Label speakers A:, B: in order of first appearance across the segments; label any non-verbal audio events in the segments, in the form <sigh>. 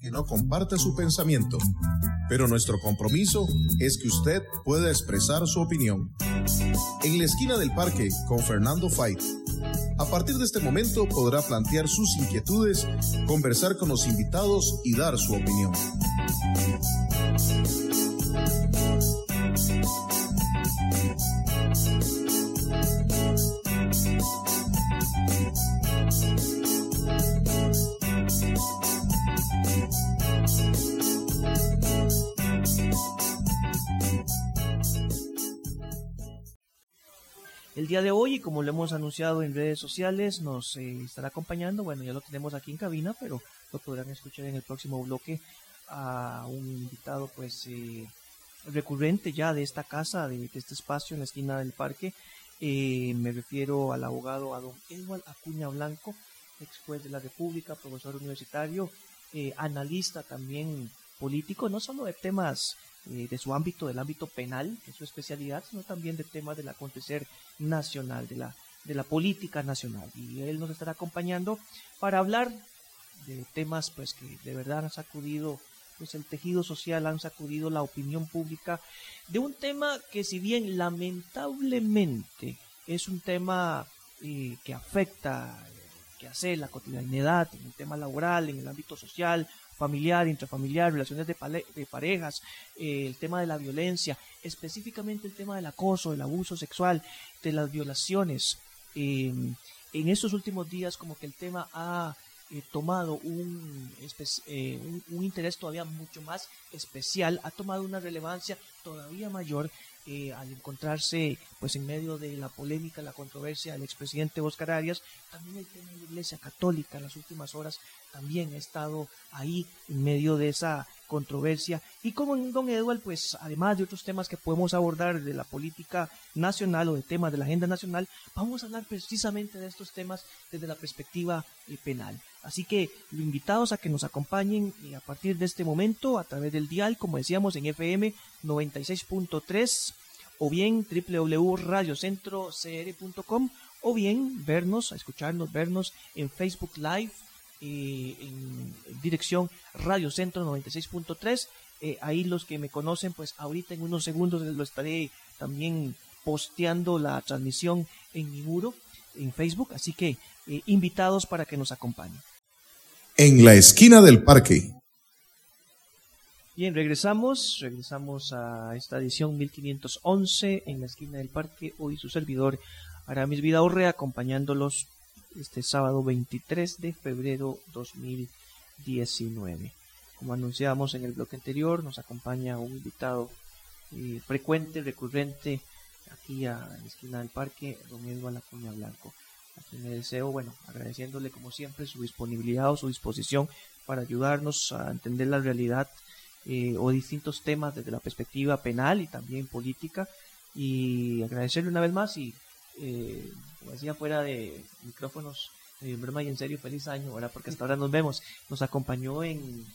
A: que no comparte su pensamiento, pero nuestro compromiso es que usted pueda expresar su opinión. En la esquina del parque con Fernando Fight. A partir de este momento podrá plantear sus inquietudes, conversar con los invitados y dar su opinión.
B: El día de hoy, y como lo hemos anunciado en redes sociales, nos eh, estará acompañando, bueno, ya lo tenemos aquí en cabina, pero lo podrán escuchar en el próximo bloque a un invitado pues eh, recurrente ya de esta casa, de, este espacio en la esquina del parque. Eh, me refiero al abogado a don Edward Acuña Blanco, ex juez de la República, profesor universitario, analista también político, no solo de temas eh, de su ámbito, del ámbito penal, de su especialidad, sino también de temas del acontecer nacional, de la, de la política nacional. Y él nos estará acompañando para hablar de temas pues que de verdad han sacudido pues el tejido social, han sacudido la opinión pública, de un tema que si bien lamentablemente es un tema eh, que afecta, que hace la cotidianidad, en el tema laboral, en el ámbito social, familiar, intrafamiliar, relaciones de, parejas, eh, el tema de la violencia, específicamente el tema del acoso, el abuso sexual, de las violaciones. Em, en estos últimos días como que el tema ha eh, tomado un, eh, un, un, interés todavía mucho más especial, ha tomado una relevancia todavía mayor eh, al encontrarse pues en medio de la polémica, la controversia del expresidente Oscar Arias, también el tema de la Iglesia Católica en las últimas horas también ha estado ahí en medio de esa controversia. Y como en Don Edward, pues además de otros temas que podemos abordar de la política nacional o de temas de la agenda nacional, vamos a hablar precisamente de estos temas desde la perspectiva eh, penal. Así que lo invitados a que nos acompañen eh, a partir de este momento a través del dial, como decíamos, en FM 96.3 o bien www.radiocentrocr.com o bien vernos, escucharnos, vernos en Facebook Live eh, en dirección Radio Centro 96.3. Eh, ahí los que me conocen, pues ahorita en unos segundos lo estaré también posteando la transmisión en mi muro en Facebook, así que eh, invitados para que nos acompañen.
A: En la esquina del parque.
B: Bien, regresamos, regresamos a esta edición 1511 en la esquina del parque. Hoy su servidor Aramis Vidaurre acompañándolos este sábado 23 de febrero 2019. Como anunciábamos en el bloque anterior, nos acompaña un invitado eh, frecuente, recurrente, aquí a la esquina del parque, don Eduardo Lacuña Blanco. A quien deseo, bueno, agradeciéndole como siempre su disponibilidad o su disposición para ayudarnos a entender la realidad eh, o distintos temas desde la perspectiva penal y también política. Y agradecerle una vez más y eh, como decía fuera de micrófonos, en broma y en serio, feliz año, ¿verdad? Porque hasta ahora nos vemos. Nos acompañó en,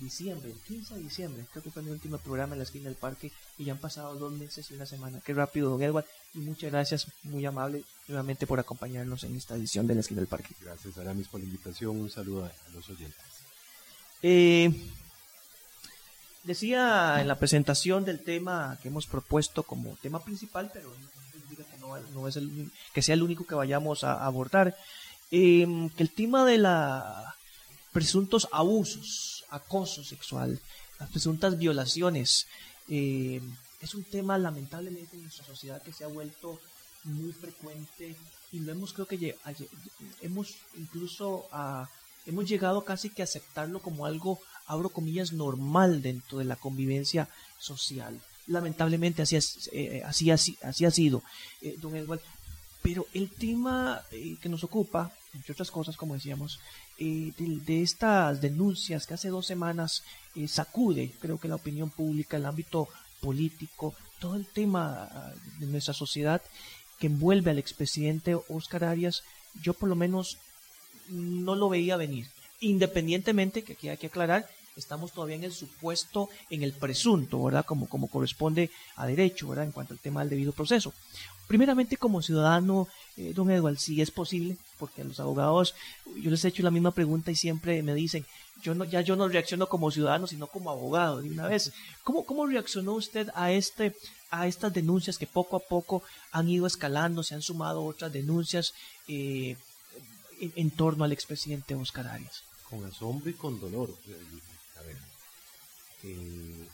B: diciembre, el 15 de diciembre, creo que fue mi último programa en la esquina del parque y ya han pasado dos meses y una semana. Qué rápido, don Edward. Y muchas gracias, muy amable, nuevamente por acompañarnos en esta edición de la esquina del parque.
C: Gracias, Aramis, por la invitación. Un saludo a, los oyentes.
B: Eh, decía en la presentación del tema que hemos propuesto como tema principal, pero no, es el, que sea el único que vayamos a abordar, em, que el tema de la presuntos abusos, acoso sexual, las presuntas violaciones, em, es un tema lamentablemente en nuestra sociedad que se ha vuelto muy frecuente y lo hemos creo que hemos incluso hemos llegado casi que a aceptarlo como algo abro comillas normal dentro de la convivencia social lamentablemente así, es, eh, así, así, así, ha sido, eh, don Edward. Pero el tema eh, que nos ocupa, entre otras cosas, como decíamos, de, estas denuncias que hace dos semanas sacude, creo que la opinión pública, el ámbito político, todo el tema ah, de nuestra sociedad que envuelve al expresidente Oscar Arias, yo por lo menos no lo veía venir. Independientemente, que aquí hay que aclarar, estamos todavía en el supuesto, en el presunto, ¿verdad? Como, corresponde a derecho, ¿verdad? En cuanto al tema del debido proceso. Primeramente, como ciudadano, eh, don Eduardo, si es posible, porque a los abogados yo les he hecho la misma pregunta y siempre me dicen, yo no, ya yo no reacciono como ciudadano, sino como abogado de una vez. ¿Cómo, cómo reaccionó usted a, este, a estas denuncias que poco a poco han ido escalando, se han sumado otras denuncias eh, en, torno al expresidente Oscar Arias?
C: Con asombro y con dolor. Eh,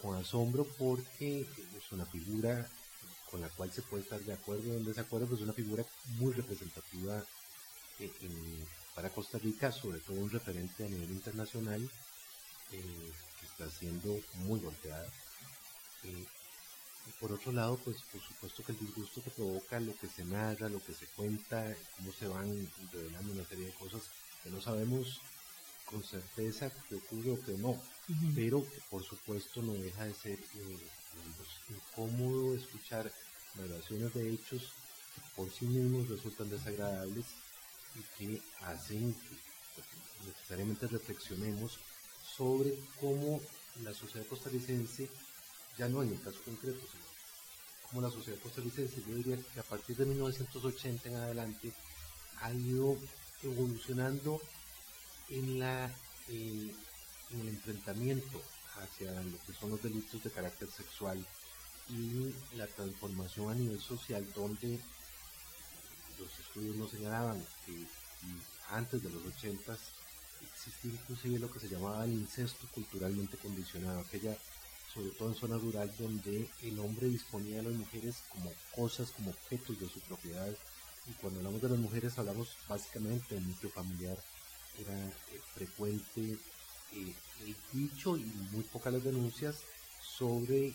C: con asombro porque es una figura con la cual se puede estar de acuerdo o en desacuerdo, pues es una figura muy representativa eh, para Costa Rica, sobre todo un referente a nivel internacional eh, que está siendo muy golpeada. Eh, y por otro lado, pues por supuesto que el disgusto que provoca lo que se narra, lo que se cuenta, cómo se van revelando una serie de cosas que no sabemos con certeza que ocurre o que no, pero que por supuesto no deja de ser incómodo escuchar narraciones de hechos que por sí mismos resultan desagradables y que hacen que pues, necesariamente reflexionemos sobre cómo la sociedad costarricense, ya no en el caso concreto, sino cómo la sociedad costarricense, yo diría que a partir de 1980 en adelante, ha ido evolucionando en, la, eh, el enfrentamiento hacia lo que son los delitos de carácter sexual y la transformación a nivel social donde los estudios nos señalaban que antes de los 80 existía inclusive lo que se llamaba el incesto culturalmente condicionado, aquella sobre todo en zona rural donde el hombre disponía de las mujeres como cosas, como objetos de su propiedad. Y cuando hablamos de las mujeres hablamos básicamente del núcleo familiar, era eh, frecuente eh, el dicho y muy pocas las denuncias sobre eh,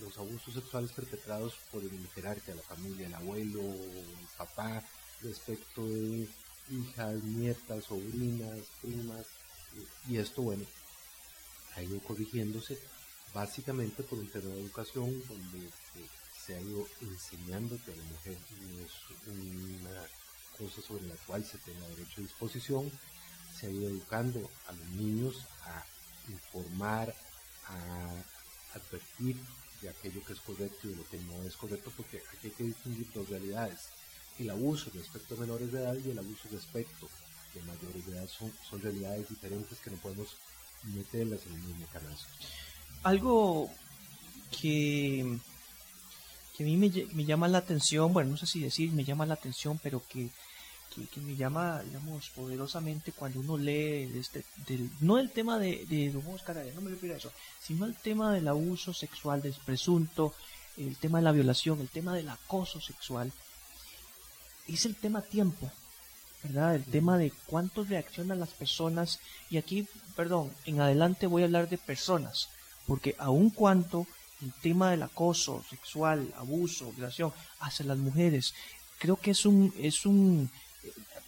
C: los abusos sexuales perpetrados por el jerarca de la familia, el abuelo, el papá, respecto de hijas, nietas, sobrinas, primas, y esto, bueno, ha ido corrigiéndose básicamente por un tema de educación donde se ha ido enseñando que la mujer es una cosa sobre la cual se tenga derecho a disposición, se ha ido educando a los niños a informar, a advertir de aquello que es correcto y de lo que no es correcto, porque aquí hay que distinguir dos realidades. El abuso respecto a menores de edad y el abuso respecto de mayores de edad son, son realidades diferentes que no podemos meterlas en el mismo canasto.
B: Algo que, que a mí me, me llama la atención, bueno, no sé si decir me llama la atención, pero que que, me llama, digamos, poderosamente cuando uno lee este, del, no el tema de, de Don Oscar no me refiero a eso, sino el tema del abuso sexual del presunto, el tema de la violación, el tema del acoso sexual, es el tema tiempo, ¿verdad? El tema de cuánto reaccionan las personas, y aquí, perdón, en adelante voy a hablar de personas, porque aun cuanto el tema del acoso sexual, abuso, violación hacia las mujeres, creo que es un, es un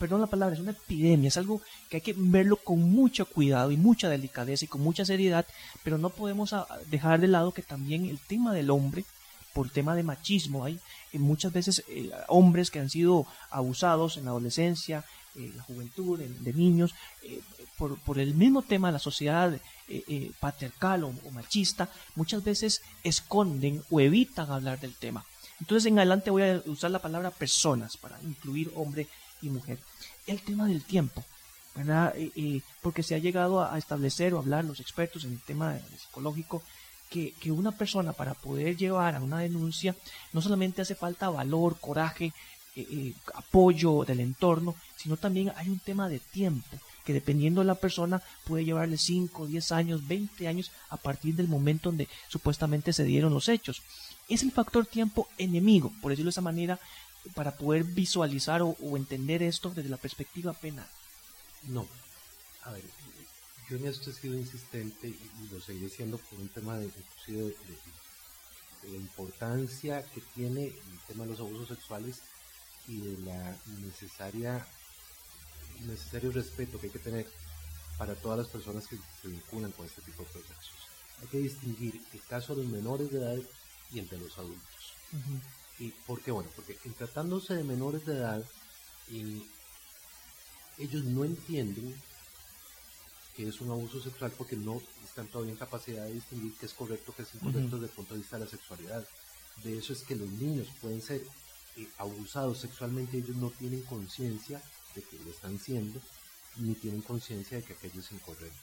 B: perdón la palabra, es una epidemia, es algo que hay que verlo con mucho cuidado y mucha delicadeza y con mucha seriedad, pero no podemos dejar de lado que también el tema del hombre, por tema de machismo, hay eh, muchas veces eh, hombres que han sido abusados en la adolescencia, en la juventud, de niños, eh, por, el mismo tema de la sociedad patriarcal o machista, muchas veces esconden o evitan hablar del tema. Entonces en adelante voy a usar la palabra personas para incluir hombre y mujer. El tema del tiempo, ¿verdad? porque se ha llegado a establecer o hablar los expertos en el tema psicológico que, que, una persona para poder llevar a una denuncia no solamente hace falta valor, coraje, eh, eh, apoyo del entorno, sino también hay un tema de tiempo que dependiendo de la persona puede llevarle 5, 10 años, 20 años a partir del momento donde supuestamente se dieron los hechos. Es el factor tiempo enemigo, por decirlo de esa manera, para poder visualizar o, entender esto desde la perspectiva penal?
C: No. A ver, yo en esto he sido insistente y, lo seguiré siendo por un tema de, de, la importancia que tiene el tema de los abusos sexuales y de la necesaria necesario respeto que hay que tener para todas las personas que se vinculan con este tipo de procesos. Hay que distinguir el caso de los menores de edad y el de los adultos. ¿Y por qué? Bueno, porque en tratándose de menores de edad, ellos no entienden que es un abuso sexual porque no están todavía en capacidad de distinguir qué es correcto, qué es incorrecto desde el punto de vista de la sexualidad. De eso es que los niños pueden ser eh, abusados sexualmente, ellos no tienen conciencia de que lo están siendo, ni tienen conciencia de que aquello es incorrecto.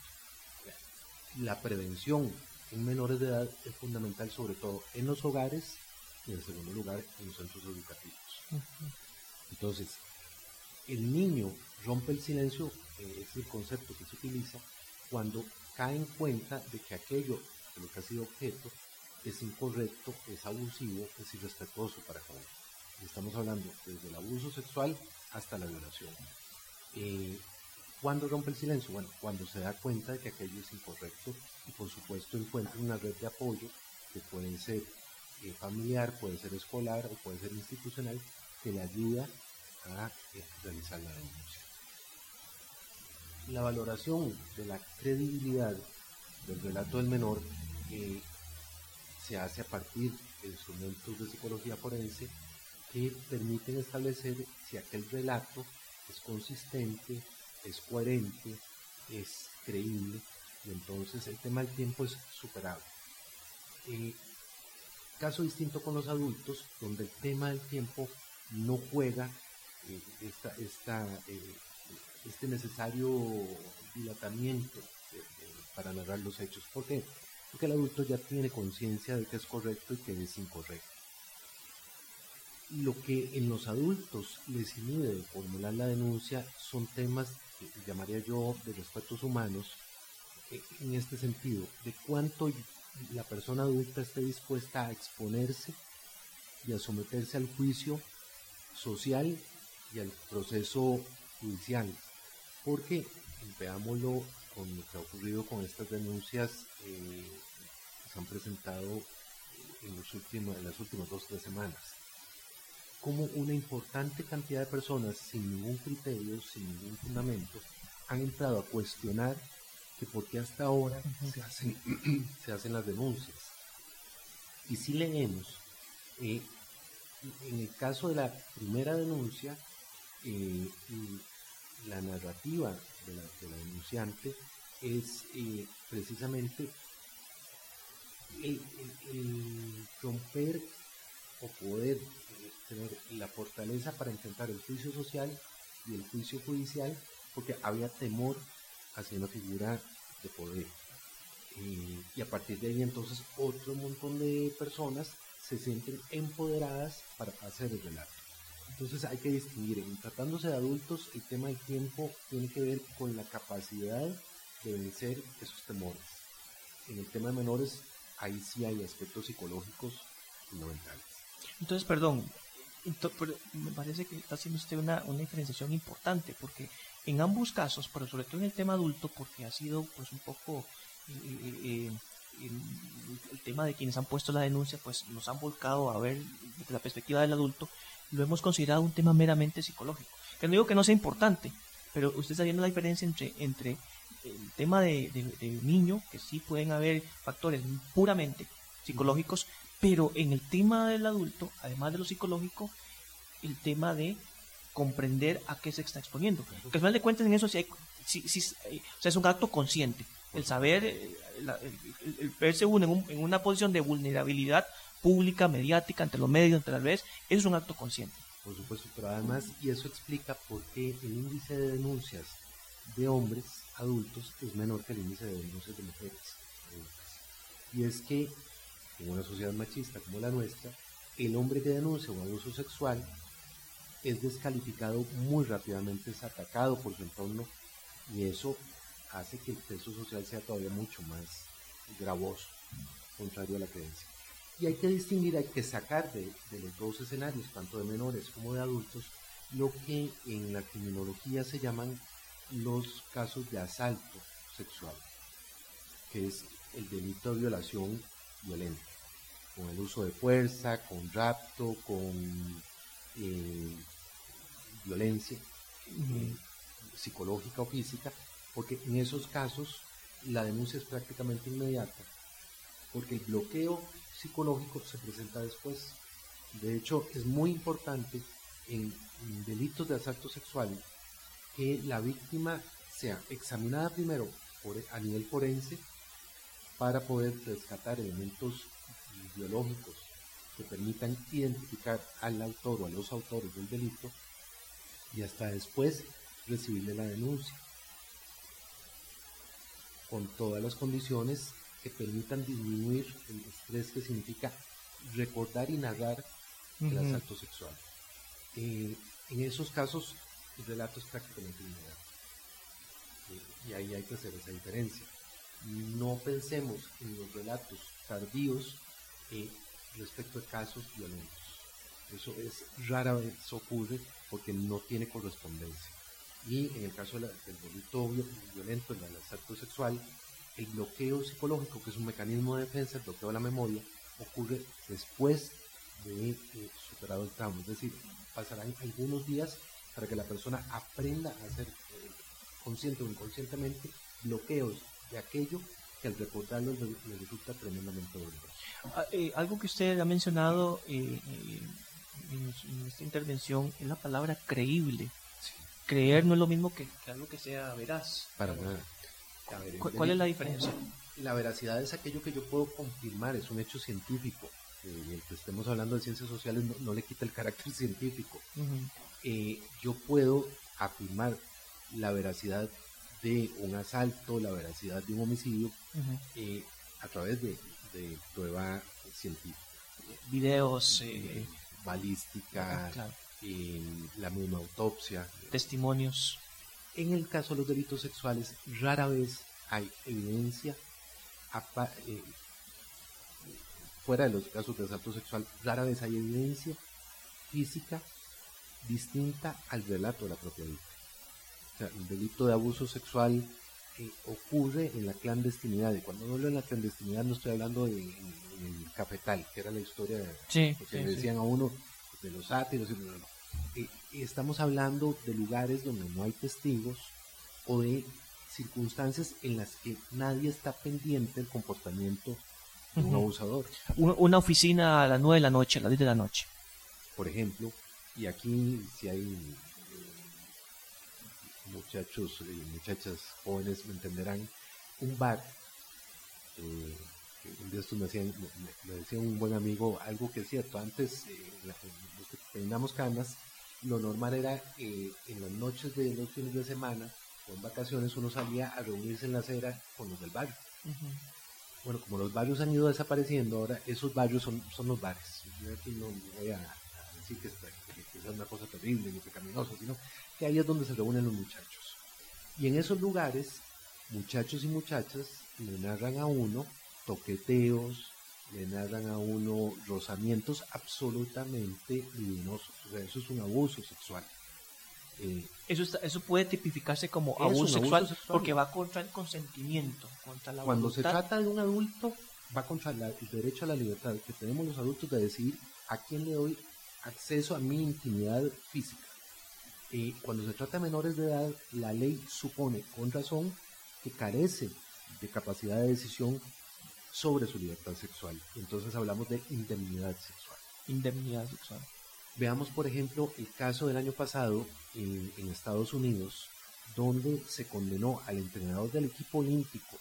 C: La prevención en menores de edad es fundamental, sobre todo en los hogares y en segundo lugar en los centros educativos. Entonces, el niño rompe el silencio, eh, es el concepto que se utiliza cuando cae en cuenta de que aquello de lo que ha sido objeto es incorrecto, es abusivo, es irrespetuoso para con Estamos hablando desde el abuso sexual hasta la violación. Eh, ¿Cuándo rompe el silencio? Bueno, cuando se da cuenta de que aquello es incorrecto y por supuesto encuentra una red de apoyo que puede ser eh, familiar, puede ser escolar o puede ser institucional que le ayuda a eh, realizar la denuncia. La valoración de la credibilidad del relato del menor se hace a partir de instrumentos de psicología forense que permiten establecer si aquel relato es consistente, es coherente, es creíble, y entonces el tema del tiempo es superable. Eh, caso distinto con los adultos, donde el tema del tiempo no juega eh, eh, este necesario dilatamiento para narrar los hechos. ¿Por qué? Porque el adulto ya tiene conciencia de que es correcto y que es incorrecto. Lo que en los adultos les inhibe de formular la denuncia son temas que llamaría yo de respetos humanos, eh, en este sentido, de cuánto la persona adulta esté dispuesta a exponerse y a someterse al juicio social y al proceso judicial. Porque, veámoslo con lo que ha ocurrido con estas denuncias eh, que se han presentado en, los últimos, en las últimas dos o tres semanas como una importante cantidad de personas sin ningún criterio, sin ningún fundamento, han entrado a cuestionar que por qué hasta ahora se hacen, <clears throat> se hacen las denuncias. Y si leemos, eh, en el caso de la primera denuncia, eh, la narrativa de la, denunciante es eh, precisamente el, romper o poder tener la fortaleza para enfrentar el juicio social y el juicio judicial porque había temor hacia una figura de poder. Y a partir de ahí entonces otro montón de personas se sienten empoderadas para hacer el relato. Entonces hay que distinguir, tratándose de adultos, el tema del tiempo tiene que ver con la capacidad de vencer esos temores. En el tema de menores, ahí sí hay aspectos psicológicos fundamentales.
B: Entonces, perdón, me parece que está haciendo usted una, una diferenciación importante, porque en ambos casos, pero sobre todo en el tema adulto, porque ha sido pues un poco eh, eh, eh, el, tema de quienes han puesto la denuncia, pues nos han volcado a ver desde la perspectiva del adulto, lo hemos considerado un tema meramente psicológico. Que no digo que no sea importante, pero usted está viendo la diferencia entre, entre el tema de, de niño, que sí pueden haber factores puramente psicológicos, pero en el tema del adulto, además de lo psicológico, el tema de comprender a qué se está exponiendo. Porque al final de cuentas en eso sí, hay, eh, o sea, es un acto consciente. El saber, eh, el, verse uno en, una posición de vulnerabilidad pública, mediática, ante los medios, ante las redes, eso es un acto consciente.
C: Por supuesto, pero además, y eso explica por qué el índice de denuncias de hombres adultos es menor que el índice de denuncias de mujeres Y es que en una sociedad machista como la nuestra, el hombre que denuncia un abuso sexual es descalificado muy rápidamente, es atacado por su entorno y eso hace que el peso social sea todavía mucho más gravoso, contrario a la creencia. Y hay que distinguir, hay que sacar de, de los dos escenarios, tanto de menores como de adultos, lo que en la criminología se llaman los casos de asalto sexual, que es el delito de violación violenta, con el uso de fuerza, con rapto, con eh, violencia eh, psicológica o física, porque en esos casos la denuncia es prácticamente inmediata, porque el bloqueo psicológico se presenta después. De hecho, es muy importante en, delitos de asalto sexual que la víctima sea examinada primero a nivel forense para poder rescatar elementos biológicos que permitan identificar al autor o a los autores del delito y hasta después recibirle la denuncia con todas las condiciones que permitan disminuir el estrés que significa recordar y narrar el asalto sexual. Eh, en esos casos el relato es prácticamente inmediato. Eh, y ahí hay que hacer esa diferencia. No pensemos en los relatos tardíos eh, respecto a casos violentos. Eso es rara vez ocurre porque no tiene correspondencia. Y en el caso del delito violento, el asalto sexual, el bloqueo psicológico, que es un mecanismo de defensa, el bloqueo de la memoria, ocurre después de eh, superado el trauma. Es decir, pasarán algunos días para que la persona aprenda a hacer eh, consciente o inconscientemente bloqueos de aquello que al recordarlo le, resulta tremendamente doloroso.
B: Ah, eh, algo que usted ha mencionado en, esta intervención es la palabra creíble. Creer no es lo mismo que, algo que sea veraz.
C: Para nada.
B: ¿Cuál es la diferencia?
C: La veracidad es aquello que yo puedo confirmar, es un hecho científico. Eh, el que estemos hablando de ciencias sociales no, le quita el carácter <laughs> científico. Eh, yo puedo afirmar la veracidad de un asalto, la veracidad de un homicidio eh, a través de, prueba científica.
B: Videos,
C: balística, ah, la misma autopsia.
B: Testimonios.
C: En el caso de los delitos sexuales, rara vez hay evidencia fuera de los casos de asalto sexual, rara vez hay evidencia física distinta al relato de la propia víctima. O sea, el delito de abuso sexual eh, ocurre en la clandestinidad. Y cuando hablo en la clandestinidad no estoy hablando de, el cafetal, que era la historia que le decían a uno de los sátiros. Eh, estamos hablando de lugares donde no hay testigos o de circunstancias en las que nadie está pendiente del comportamiento un abusador.
B: Una oficina a las 9 de la noche, a las 10 de la noche.
C: Por ejemplo, y aquí si hay muchachos y muchachas jóvenes me entenderán, un bar, eh, un día me, me, decía un buen amigo algo que es cierto, antes eh, los que teníamos canas, lo normal era en las noches de los fines de semana o en vacaciones uno salía a reunirse en la acera con los del barrio bueno, como los barrios han ido desapareciendo ahora, esos barrios son, son los bares. Yo aquí no voy a, decir que, es una cosa terrible ni pecaminosa, sino que ahí es donde se reúnen los muchachos. Y en esos lugares, muchachos y muchachas le narran a uno toqueteos, le narran a uno rozamientos absolutamente luminosos. O sea, eso es un abuso sexual.
B: Eh, eso, eso puede tipificarse como abuso sexual, porque va contra el consentimiento, contra la
C: Cuando se trata de un adulto, va contra el derecho a la libertad que tenemos los adultos de decidir a quién le doy acceso a mi intimidad física. y cuando se trata de menores de edad, la ley supone con razón que carece de capacidad de decisión sobre su libertad sexual. Entonces hablamos de indemnidad sexual.
B: Indemnidad sexual.
C: Veamos, por ejemplo, el caso del año pasado en, Estados Unidos, donde se condenó al entrenador del equipo olímpico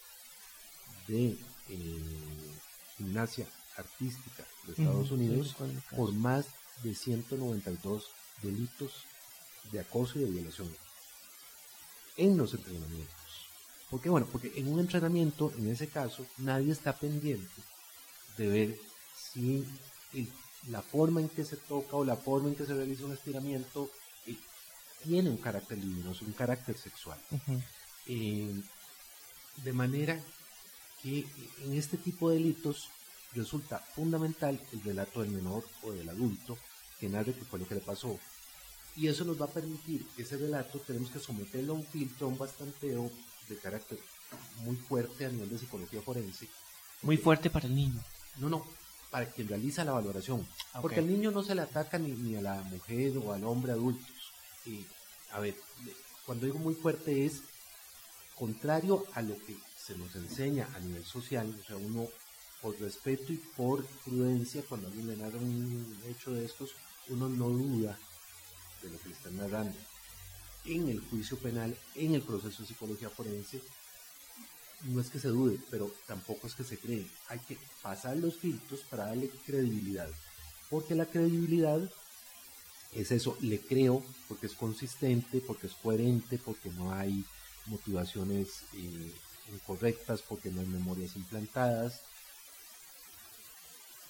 C: de eh, gimnasia artística de Estados Unidos por más de 192 delitos de acoso y de violación en los entrenamientos. ¿Por qué? Bueno, porque en un entrenamiento, en ese caso, nadie está pendiente de ver si el la forma en que se toca o la forma en que se realiza un estiramiento eh, tiene un carácter luminoso, un carácter sexual. Eh, de manera que en este tipo de delitos resulta fundamental el relato del menor o del adulto que narre qué fue lo que le pasó. Y eso nos va a permitir que ese relato tenemos que someterlo a un filtro, a un bastanteo de carácter muy fuerte a nivel de psicología forense.
B: Muy fuerte para el niño.
C: No, no, para quien realiza la valoración. Porque al niño no se le ataca ni, a la mujer o al hombre adultos. a ver, cuando digo muy fuerte es contrario a lo que se nos enseña a nivel social, o sea, uno por respeto y por prudencia, cuando alguien le narra un hecho de estos, uno no duda de lo que le están narrando. En el juicio penal, en el proceso de psicología forense, no es que se dude, pero tampoco es que se cree. Hay que pasar los filtros para darle credibilidad. Porque la credibilidad es eso, le creo porque es consistente, porque es coherente, porque no hay motivaciones eh, incorrectas, porque no hay memorias implantadas.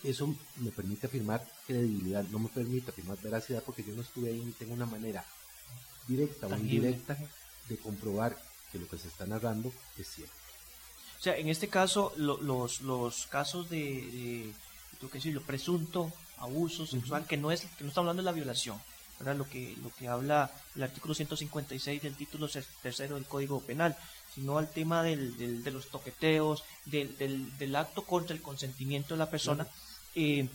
C: Eso me permite afirmar credibilidad, no me permite afirmar veracidad porque yo no estuve ahí ni tengo una manera directa o indirecta de comprobar que lo que se está narrando es cierto.
B: O sea, en este caso, los, los casos de, de que decirlo, presunto abuso sexual, que no es que no estamos hablando de la violación, ¿verdad? Lo que, lo que habla el artículo 156 del título tercero del Código Penal, sino al tema del, de los toqueteos, del, del, acto contra el consentimiento de la persona. Eh,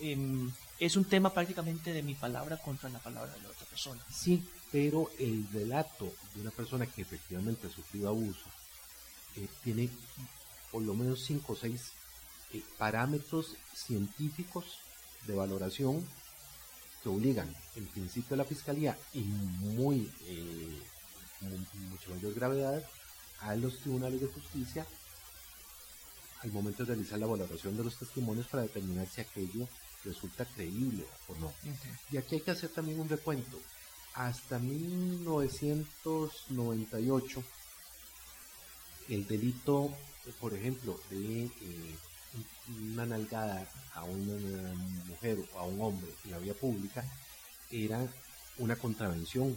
B: em, es un tema prácticamente de mi palabra contra la palabra de la otra persona.
C: Sí, pero el relato de una persona que efectivamente ha sufrido abuso eh, tiene por lo menos cinco o seis parámetros científicos de valoración que obligan en principio a la fiscalía y muy eh, mucho mayor gravedad a los tribunales de justicia al momento de realizar la valoración de los testimonios para determinar si aquello resulta creíble o no. Y aquí hay que hacer también un recuento. Hasta 1998, el delito, por ejemplo, de eh, una nalgada a una mujer o a un hombre en la vía pública era una contravención.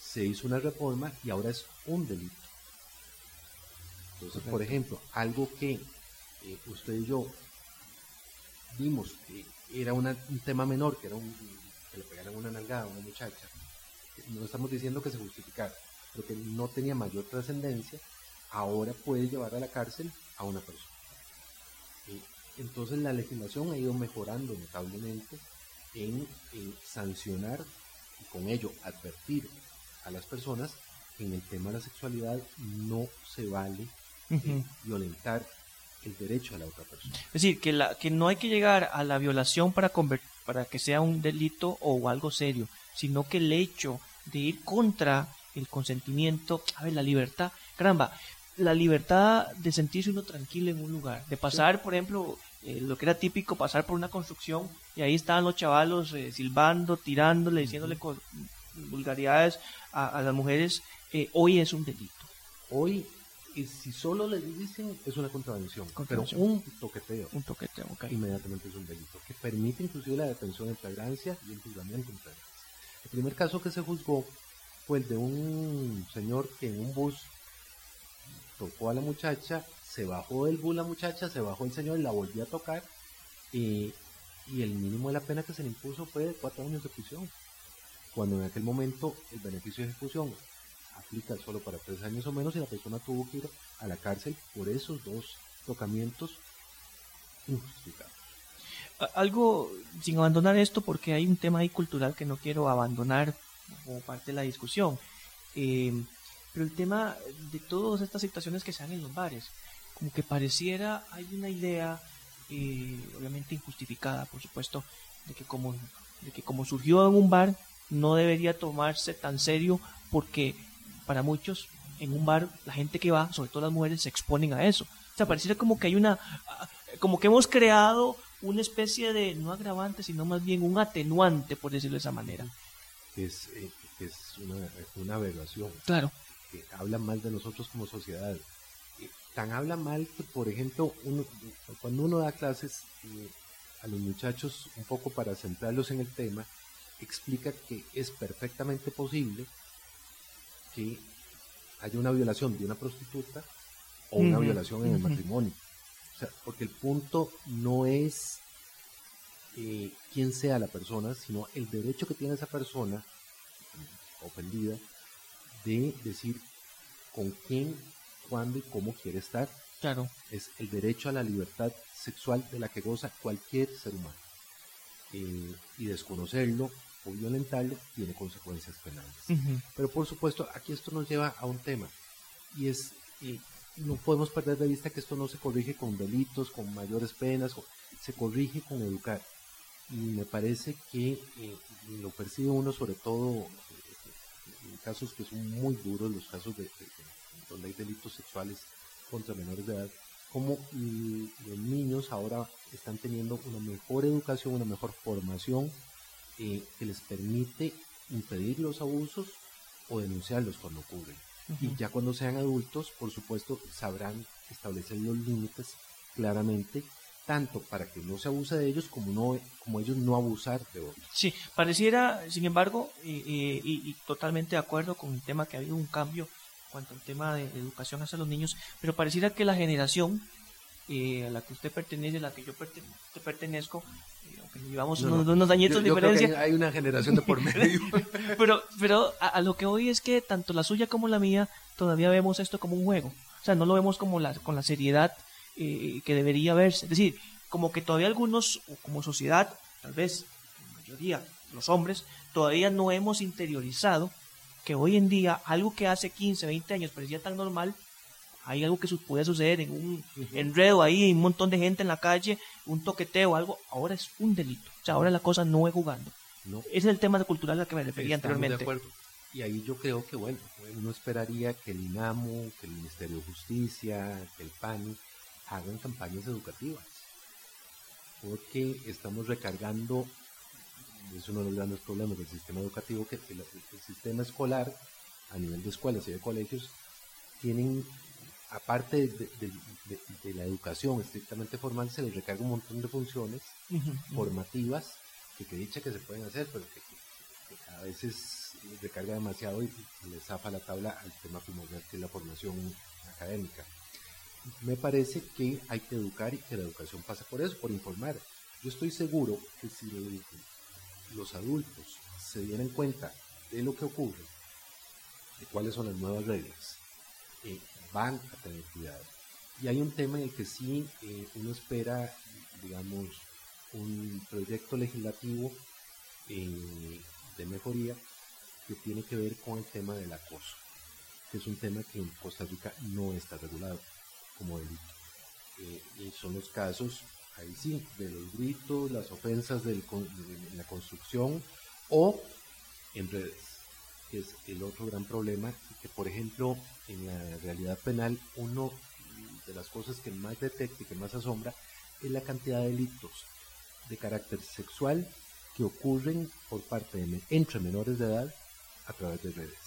C: Se hizo una reforma y ahora es un delito. Entonces, por ejemplo, algo que eh, usted y yo vimos que era un tema menor, que era un, que le pegaran una nalgada a una muchacha, no estamos diciendo que se justificara, pero que no tenía mayor trascendencia, ahora puede llevar a la cárcel a una persona. Entonces la legislación ha ido mejorando notablemente en, sancionar y con ello advertir a las personas que en el tema de la sexualidad no se vale violentar el derecho a la otra persona.
B: Es decir, que, la, que no hay que llegar a la violación para, para que sea un delito o algo serio, sino que el hecho de ir contra el consentimiento, a ver, la libertad, caramba, la libertad de sentirse uno tranquilo en un lugar, de pasar, por ejemplo, eh, lo que era típico, pasar por una construcción y ahí estaban los chavalos eh, silbando, tirándole, diciéndole vulgaridades a, las mujeres, eh, hoy es un delito.
C: Hoy, si solo le dicen, es una contravención, pero un toqueteo,
B: un toqueteo
C: inmediatamente es un delito, que permite inclusive la detención en flagrancia y el juzgamiento en flagrancia. El primer caso que se juzgó fue el de un señor que en un bus tocó a la muchacha, se bajó del bus la muchacha, se bajó el señor, la volvió a tocar y, el mínimo de la pena que se le impuso fue de cuatro años de prisión. Cuando en aquel momento el beneficio de ejecución aplica solo para tres años o menos y la persona tuvo que ir a la cárcel por esos dos tocamientos injustificados.
B: Algo sin abandonar esto porque hay un tema ahí cultural que no quiero abandonar como parte de la discusión. Eh, pero el tema de todas estas situaciones que se dan en los bares, como que pareciera hay una idea, eh, obviamente injustificada, por supuesto, de que como de que como surgió en un bar no debería tomarse tan serio porque para muchos en un bar la gente que va, sobre todo las mujeres, se exponen a eso. O sea, pareciera como que hay una, como que hemos creado una especie de, no agravante, sino más bien un atenuante, por decirlo de esa manera.
C: Es, eh, es una, una aberración.
B: Claro
C: que habla mal de nosotros como sociedad. tan habla mal que, por ejemplo, uno, cuando uno da clases eh, a los muchachos, un poco para centrarlos en el tema, explica que es perfectamente posible que haya una violación de una prostituta o una violación en el matrimonio. O sea, porque el punto no es eh, quién sea la persona, sino el derecho que tiene esa persona ofendida de decir con quién, cuándo y cómo quiere estar.
B: Claro.
C: Es el derecho a la libertad sexual de la que goza cualquier ser humano. Eh, y desconocerlo o violentarlo tiene consecuencias penales. Pero por supuesto, aquí esto nos lleva a un tema. Y es, no podemos perder de vista que esto no se corrige con delitos, con mayores penas, se corrige con educar. Y me parece que eh, lo percibe uno sobre todo casos que son muy duros, los casos de, donde hay delitos sexuales contra menores de edad, como los niños ahora están teniendo una mejor educación, una mejor formación eh, que les permite impedir los abusos o denunciarlos cuando ocurren. Y ya cuando sean adultos, por supuesto, sabrán establecer los límites claramente tanto para que no se abuse de ellos como no como ellos no abusar de otros.
B: Sí, pareciera, sin embargo, y, totalmente de acuerdo con el tema que ha habido un cambio en cuanto al tema de, educación hacia los niños, pero pareciera que la generación eh, a la que usted pertenece, a la que yo pertenezco, llevamos unos, añitos de diferencia.
C: hay, una generación de por medio. <laughs>
B: pero pero a, lo que hoy es que tanto la suya como la mía todavía vemos esto como un juego. O sea, no lo vemos como la, con la seriedad eh, que debería verse. Es decir, como que todavía algunos, como sociedad, tal vez la mayoría, los hombres, todavía no hemos interiorizado que hoy en día algo que hace 15, 20 años parecía tan normal, hay algo que puede suceder en un enredo ahí, un montón de gente en la calle, un toqueteo, algo, ahora es un delito. O sea, ahora la cosa no es jugando. No. Ese es el tema cultural al que me refería anteriormente.
C: Y ahí yo creo que, bueno, uno esperaría que el INAMO, que el Ministerio de Justicia, que el PANI hagan campañas educativas, porque estamos recargando, es uno de los grandes problemas del sistema educativo, que el, sistema escolar a nivel de escuelas y de colegios tienen, aparte de, la educación estrictamente formal, se les recarga un montón de funciones formativas que, que dicha que se pueden hacer, pero que, a veces recarga demasiado y, y les zafa la tabla al tema primordial que es la formación académica me parece que hay que educar y que la educación pasa por eso, por informar. Yo estoy seguro que si los adultos se dieran cuenta de lo que ocurre, de cuáles son las nuevas reglas, eh, van a tener cuidado. Y hay un tema en el que sí eh, uno espera, digamos, un proyecto legislativo eh, de mejoría que tiene que ver con el tema del acoso, que es un tema que en Costa Rica no está regulado como delito. Eh, y son los casos, ahí sí, de los gritos, las ofensas de la construcción o en redes, que es el otro gran problema, que por ejemplo en la realidad penal uno de las cosas que más detecta y que más asombra es la cantidad de delitos de carácter sexual que ocurren por parte de entre menores de edad a través de redes.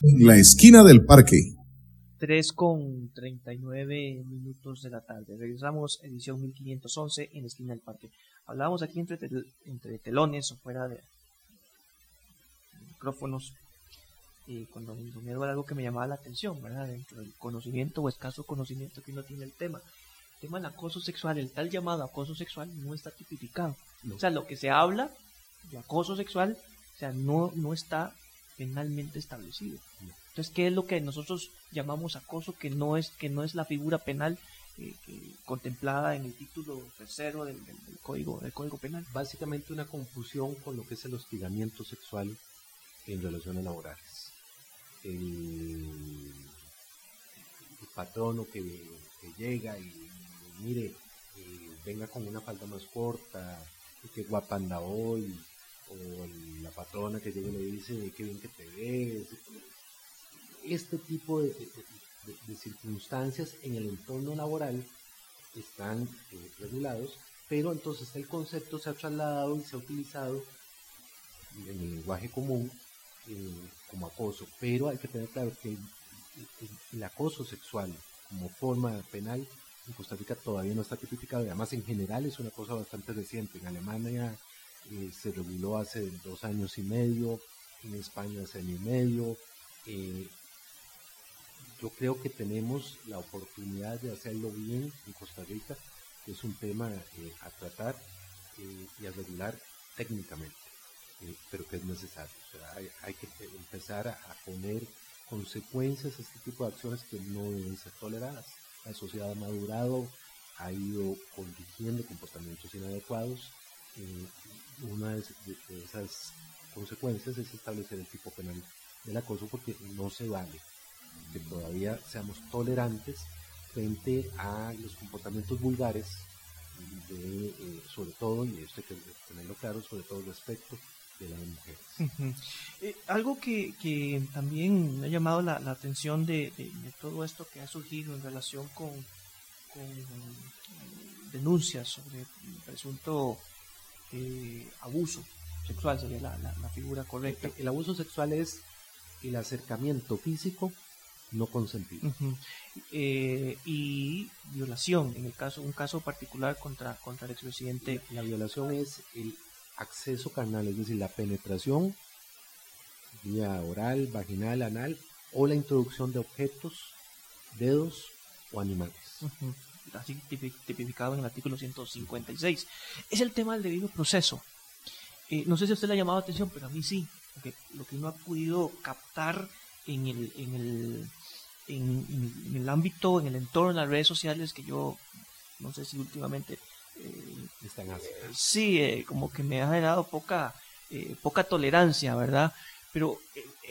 A: La esquina del parque.
B: 3 con 39 minutos de la tarde. Regresamos, edición 1511 en la esquina del parque. Hablábamos aquí entre, entre telones o fuera de micrófonos. Y cuando me era algo que me llamaba la atención, ¿verdad? Dentro del conocimiento o escaso conocimiento que uno tiene el tema. El tema del acoso sexual, el tal llamado acoso sexual, no está tipificado. O sea, lo que se habla de acoso sexual, o sea, no, no está penalmente establecido. Entonces, ¿qué es lo que nosotros llamamos acoso que no es, que no es la figura penal eh, contemplada en el título tercero del, código, del Código Penal?
C: Básicamente una confusión con lo que es el hostigamiento sexual en relaciones laborales. El, patrono que, llega y, mire, eh, venga con una falda más corta, que guapa anda hoy, o la patrona que llega le dice, qué bien que te ves, este tipo de, circunstancias en el entorno laboral están eh, regulados, pero entonces el concepto se ha trasladado y se ha utilizado en el lenguaje común como acoso, pero hay que tener claro que el, acoso sexual como forma penal en Costa Rica todavía no está tipificado además en general es una cosa bastante reciente. En Alemania eh, se reguló hace dos años y medio, en España hace año y medio, yo creo que tenemos la oportunidad de hacerlo bien en Costa Rica, que es un tema eh, a tratar eh, y a regular técnicamente, eh, pero que es necesario. hay, que empezar a, poner consecuencias a este tipo de acciones que no deben ser toleradas. La sociedad ha madurado, ha ido corrigiendo comportamientos inadecuados. una de, de esas consecuencias es establecer el tipo penal del acoso porque no se vale que todavía seamos tolerantes frente a los comportamientos vulgares, de, eh, sobre todo, y esto hay que tenerlo claro, sobre todo respecto de las mujeres.
B: Eh, algo que, que, también me ha llamado la, atención de, de, todo esto que ha surgido en relación con, con denuncias sobre presunto eh, abuso sexual, sería la, la, figura correcta.
C: El, abuso sexual es el acercamiento físico no consentido.
B: Eh, y violación, en el caso, un caso particular contra, contra el expresidente.
C: La, violación es el acceso carnal, es decir, la penetración vía oral, vaginal, anal o la introducción de objetos, dedos o animales
B: así tipificado en el artículo 156. Es el tema del debido proceso. Eh, no sé si a usted le ha llamado la atención, pero a mí sí, porque lo que uno ha podido captar en el, en el, en, el ámbito, en el entorno, en las redes sociales, que yo no sé si últimamente...
C: Eh,
B: sí, eh, como que me ha generado poca, poca tolerancia, ¿verdad? Pero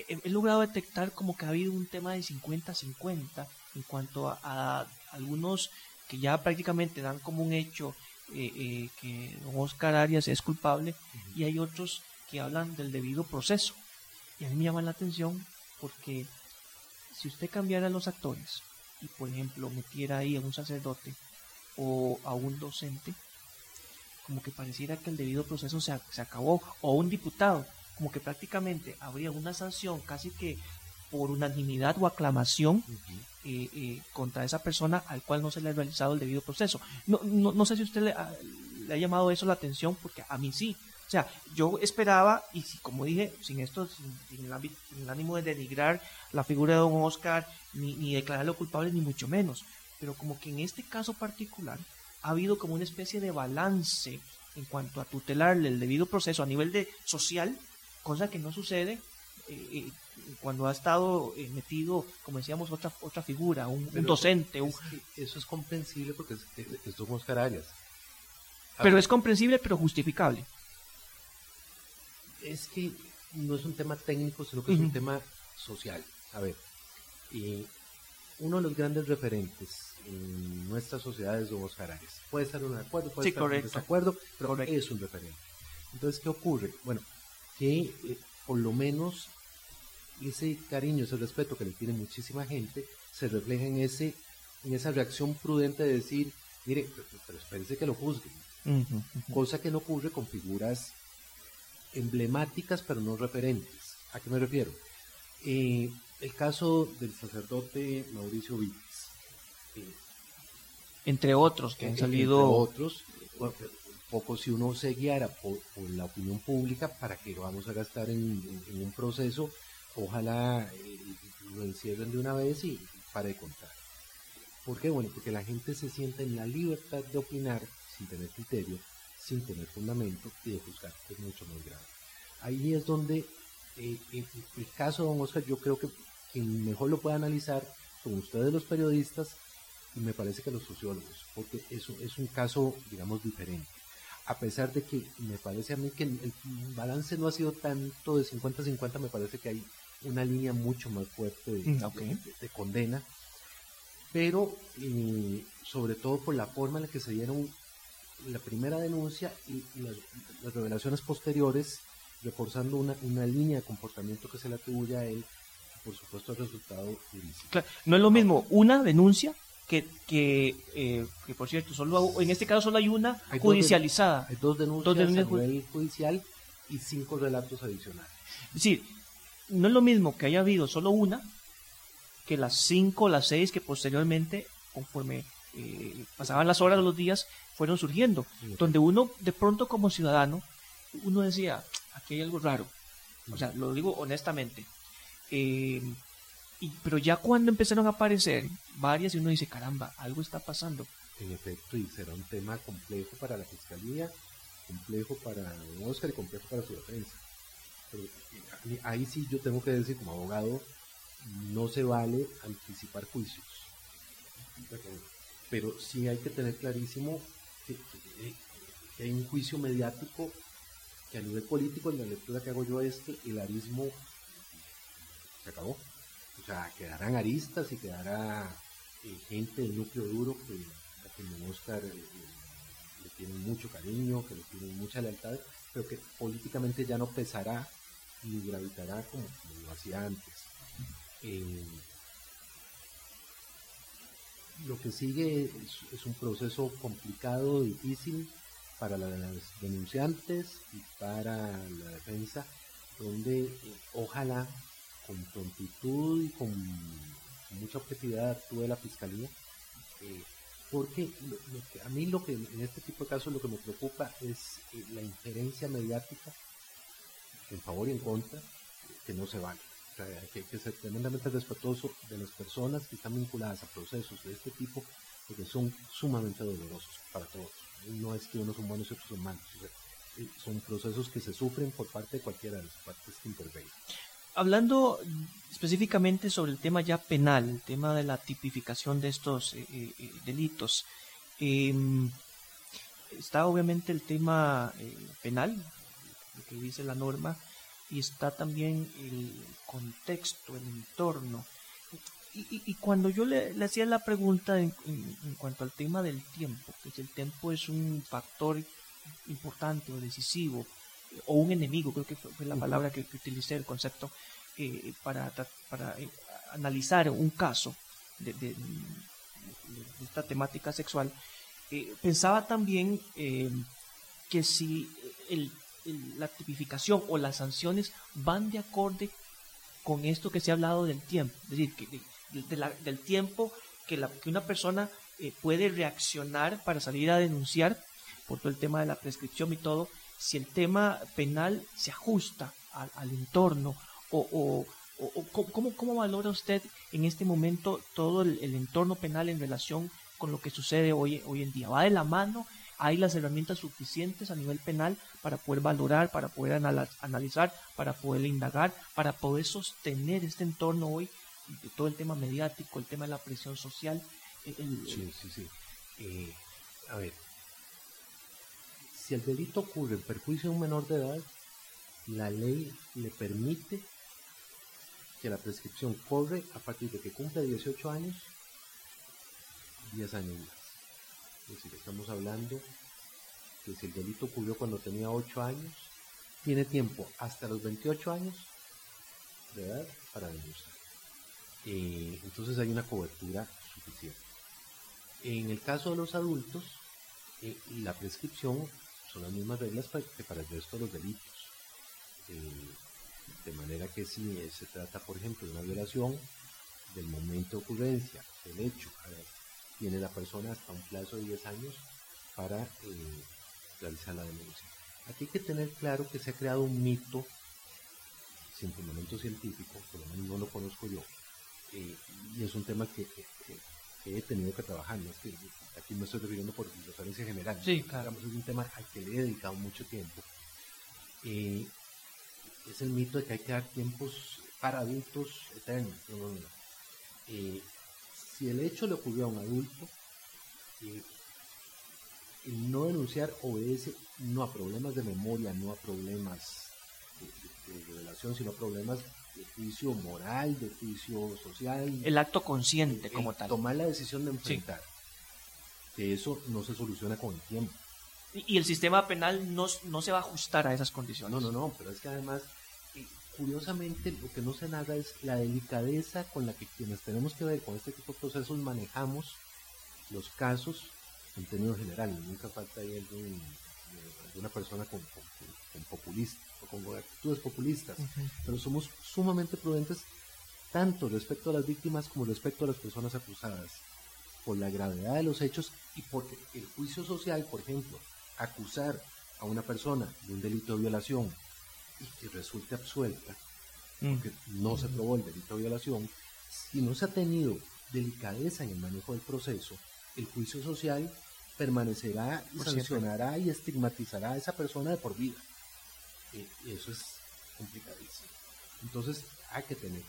B: he logrado detectar como que ha habido un tema de 50-50 en cuanto a algunos que ya prácticamente dan como un hecho eh, eh, que don Oscar Arias es culpable y hay otros que hablan del debido proceso. Y a mí me llama la atención porque si usted cambiara los actores y por ejemplo metiera ahí a un sacerdote o a un docente, como que pareciera que el debido proceso se, se acabó, o un diputado, como que prácticamente habría una sanción casi que por unanimidad o aclamación eh, eh, contra esa persona al cual no se le ha realizado el debido proceso. No, no, no sé si usted le ha, llamado eso la atención, porque a mí sí. O sea, yo esperaba, y si, como dije, sin esto, sin, el, ánimo de denigrar la figura de don Oscar, ni, ni declararlo culpable, ni mucho menos, pero como que en este caso particular ha habido como una especie de balance en cuanto a tutelarle el debido proceso a nivel de social, cosa que no sucede eh, cuando ha estado eh, metido, como decíamos, otra otra figura, un, docente.
C: eso es comprensible porque es, es, somos carallas.
B: Pero es comprensible, pero justificable.
C: Es que no es un tema técnico, sino que es un tema social. A ver, y uno de los grandes referentes en nuestra sociedad es Don Oscar Arias. Puede estar en acuerdo, puede estar en desacuerdo, pero es un referente. Entonces, ¿qué ocurre? Bueno, que eh, por lo menos ese cariño, ese respeto que le tiene muchísima gente, se refleja en, ese, en esa reacción prudente de decir, mire, pero, espérense que lo juzguen. Cosa que no ocurre con figuras emblemáticas pero no referentes. ¿A qué me refiero? Eh, el caso del sacerdote Mauricio Vives.
B: Eh, entre otros que han salido.
C: otros, poco si uno se guiara por, la opinión pública para que lo vamos a gastar en un proceso ojalá eh, lo encierren de una vez y pare de contar. ¿Por qué? Bueno, porque la gente se siente en la libertad de opinar sin tener criterio, sin tener fundamento y de juzgar, que es mucho más grave. Ahí es donde eh, el caso de Don Oscar yo creo que quien mejor lo puede analizar son ustedes los periodistas y me parece que los sociólogos, porque eso es un caso, digamos, diferente. A pesar de que me parece a mí que el, balance no ha sido tanto de 50-50, me parece que hay una línea mucho más fuerte de, mm, condena, pero eh, sobre todo por la forma en la que se dieron la primera denuncia y, las, revelaciones posteriores, reforzando una, una, línea de comportamiento que se le atribuye a él, por supuesto el resultado
B: jurídico. no es lo mismo una denuncia que, que, eh, que, por cierto, solo en este caso solo hay una judicializada.
C: hay dos denuncias, a nivel judicial y cinco relatos adicionales.
B: Es decir, no es lo mismo que haya habido solo una que las cinco o las seis que posteriormente, conforme eh, pasaban las horas o los días, fueron surgiendo. donde uno, de pronto como ciudadano, uno decía, aquí hay algo raro. O sea, lo digo honestamente. Eh, pero ya cuando empezaron a aparecer varias y uno dice, caramba, algo está pasando.
C: En efecto, y será un tema complejo para la fiscalía, complejo para Oscar y complejo para su defensa. ahí sí yo tengo que decir como abogado, no se vale anticipar juicios. Pero sí hay que tener clarísimo que, hay un juicio mediático que a nivel político, en la lectura que hago yo es que el arismo acabó. O sea, quedarán aristas y quedará eh, gente del núcleo duro que, a quien Oscar eh, le tienen mucho cariño, que le tienen mucha lealtad, pero que políticamente ya no pesará ni gravitará como, lo hacía antes. Eh, lo que sigue es, un proceso complicado, difícil para las denunciantes y para la defensa, donde eh, ojalá con prontitud y con, mucha objetividad actúe la fiscalía. Eh, porque a mí lo que en este tipo de casos lo que me preocupa es eh, la injerencia mediática en favor y en contra que no se vale. hay que, ser tremendamente respetuoso de las personas que están vinculadas a procesos de este tipo porque son sumamente dolorosos para todos. No es que unos son buenos y otros son malos. Eh, son procesos que se sufren por parte de cualquiera de las partes que intervengan
B: hablando específicamente sobre el tema ya penal, el tema de la tipificación de estos eh, eh, eh, delitos, em, está obviamente el tema penal, lo que dice la norma, y está también el contexto, el entorno. Y, cuando yo le, hacía la pregunta en, cuanto al tema del tiempo, que el tiempo es un factor importante o decisivo o un enemigo, creo que fue, la palabra que, utilicé, el concepto, eh, para, para eh, analizar un caso de, esta temática sexual, eh, pensaba también que si la tipificación o las sanciones van de acorde con esto que se ha hablado del tiempo, es decir, que, del tiempo que, la, que una persona puede reaccionar para salir a denunciar por todo el tema de la prescripción y todo, si el tema penal se ajusta al, entorno o, ¿cómo, valora usted en este momento todo el, entorno penal en relación con lo que sucede hoy, hoy en día? ¿Va de la mano? ¿Hay las herramientas suficientes a nivel penal para poder valorar, para poder analizar, para poder indagar, para poder sostener este entorno hoy, de todo el tema mediático, el tema de la presión social?
C: sí, sí, sí. Eh, a ver, si el delito ocurre en perjuicio de un menor de edad, la ley le permite que la prescripción corre a partir de que cumple 18 años, 10 años más. Es decir, estamos hablando que si el delito ocurrió cuando tenía 8 años, tiene tiempo hasta los 28 años de edad para denunciar. Eh, entonces hay una cobertura suficiente. En el caso de los adultos, eh, la prescripción son las mismas reglas que para el resto de los delitos. Eh, de manera que si se trata, por ejemplo, de una violación, del momento de ocurrencia del hecho, tiene la persona hasta un plazo de 10 años para eh, realizar la denuncia. Aquí hay que tener claro que se ha creado un mito sin fundamento científico, por lo menos no lo conozco yo, eh, y es un tema que, he tenido que trabajar, no es que aquí me estoy refiriendo por referencia general,
B: sí, claro.
C: es un tema al que le he dedicado mucho tiempo. Eh, es el mito de que hay que dar tiempos para adultos eternos. Eh, si el hecho le ocurrió a un adulto, eh, el no denunciar obedece no a problemas de memoria, no a problemas de, revelación, sino a problemas de juicio moral, de juicio social.
B: El acto consciente como tal.
C: Tomar la decisión de enfrentar. Que eso no se soluciona con el tiempo.
B: Y, el sistema penal no, no, se va a ajustar a esas condiciones.
C: No, no, no, pero es que además curiosamente lo que no se nada es la delicadeza con la que quienes tenemos que ver con este tipo de procesos manejamos los casos en términos generales. Nunca falta ahí algún, alguna persona con, con, populista, con actitudes populistas, pero somos sumamente prudentes tanto respecto a las víctimas como respecto a las personas acusadas, por la gravedad de los hechos y porque el juicio social, por ejemplo, acusar a una persona de un delito de violación y que resulte absuelta, mm. porque no se probó el delito de violación, si no se ha tenido delicadeza en el manejo del proceso, el juicio social permanecerá y sancionará y estigmatizará a esa persona de por vida. Eh, eso es complicadísimo. Entonces hay que tener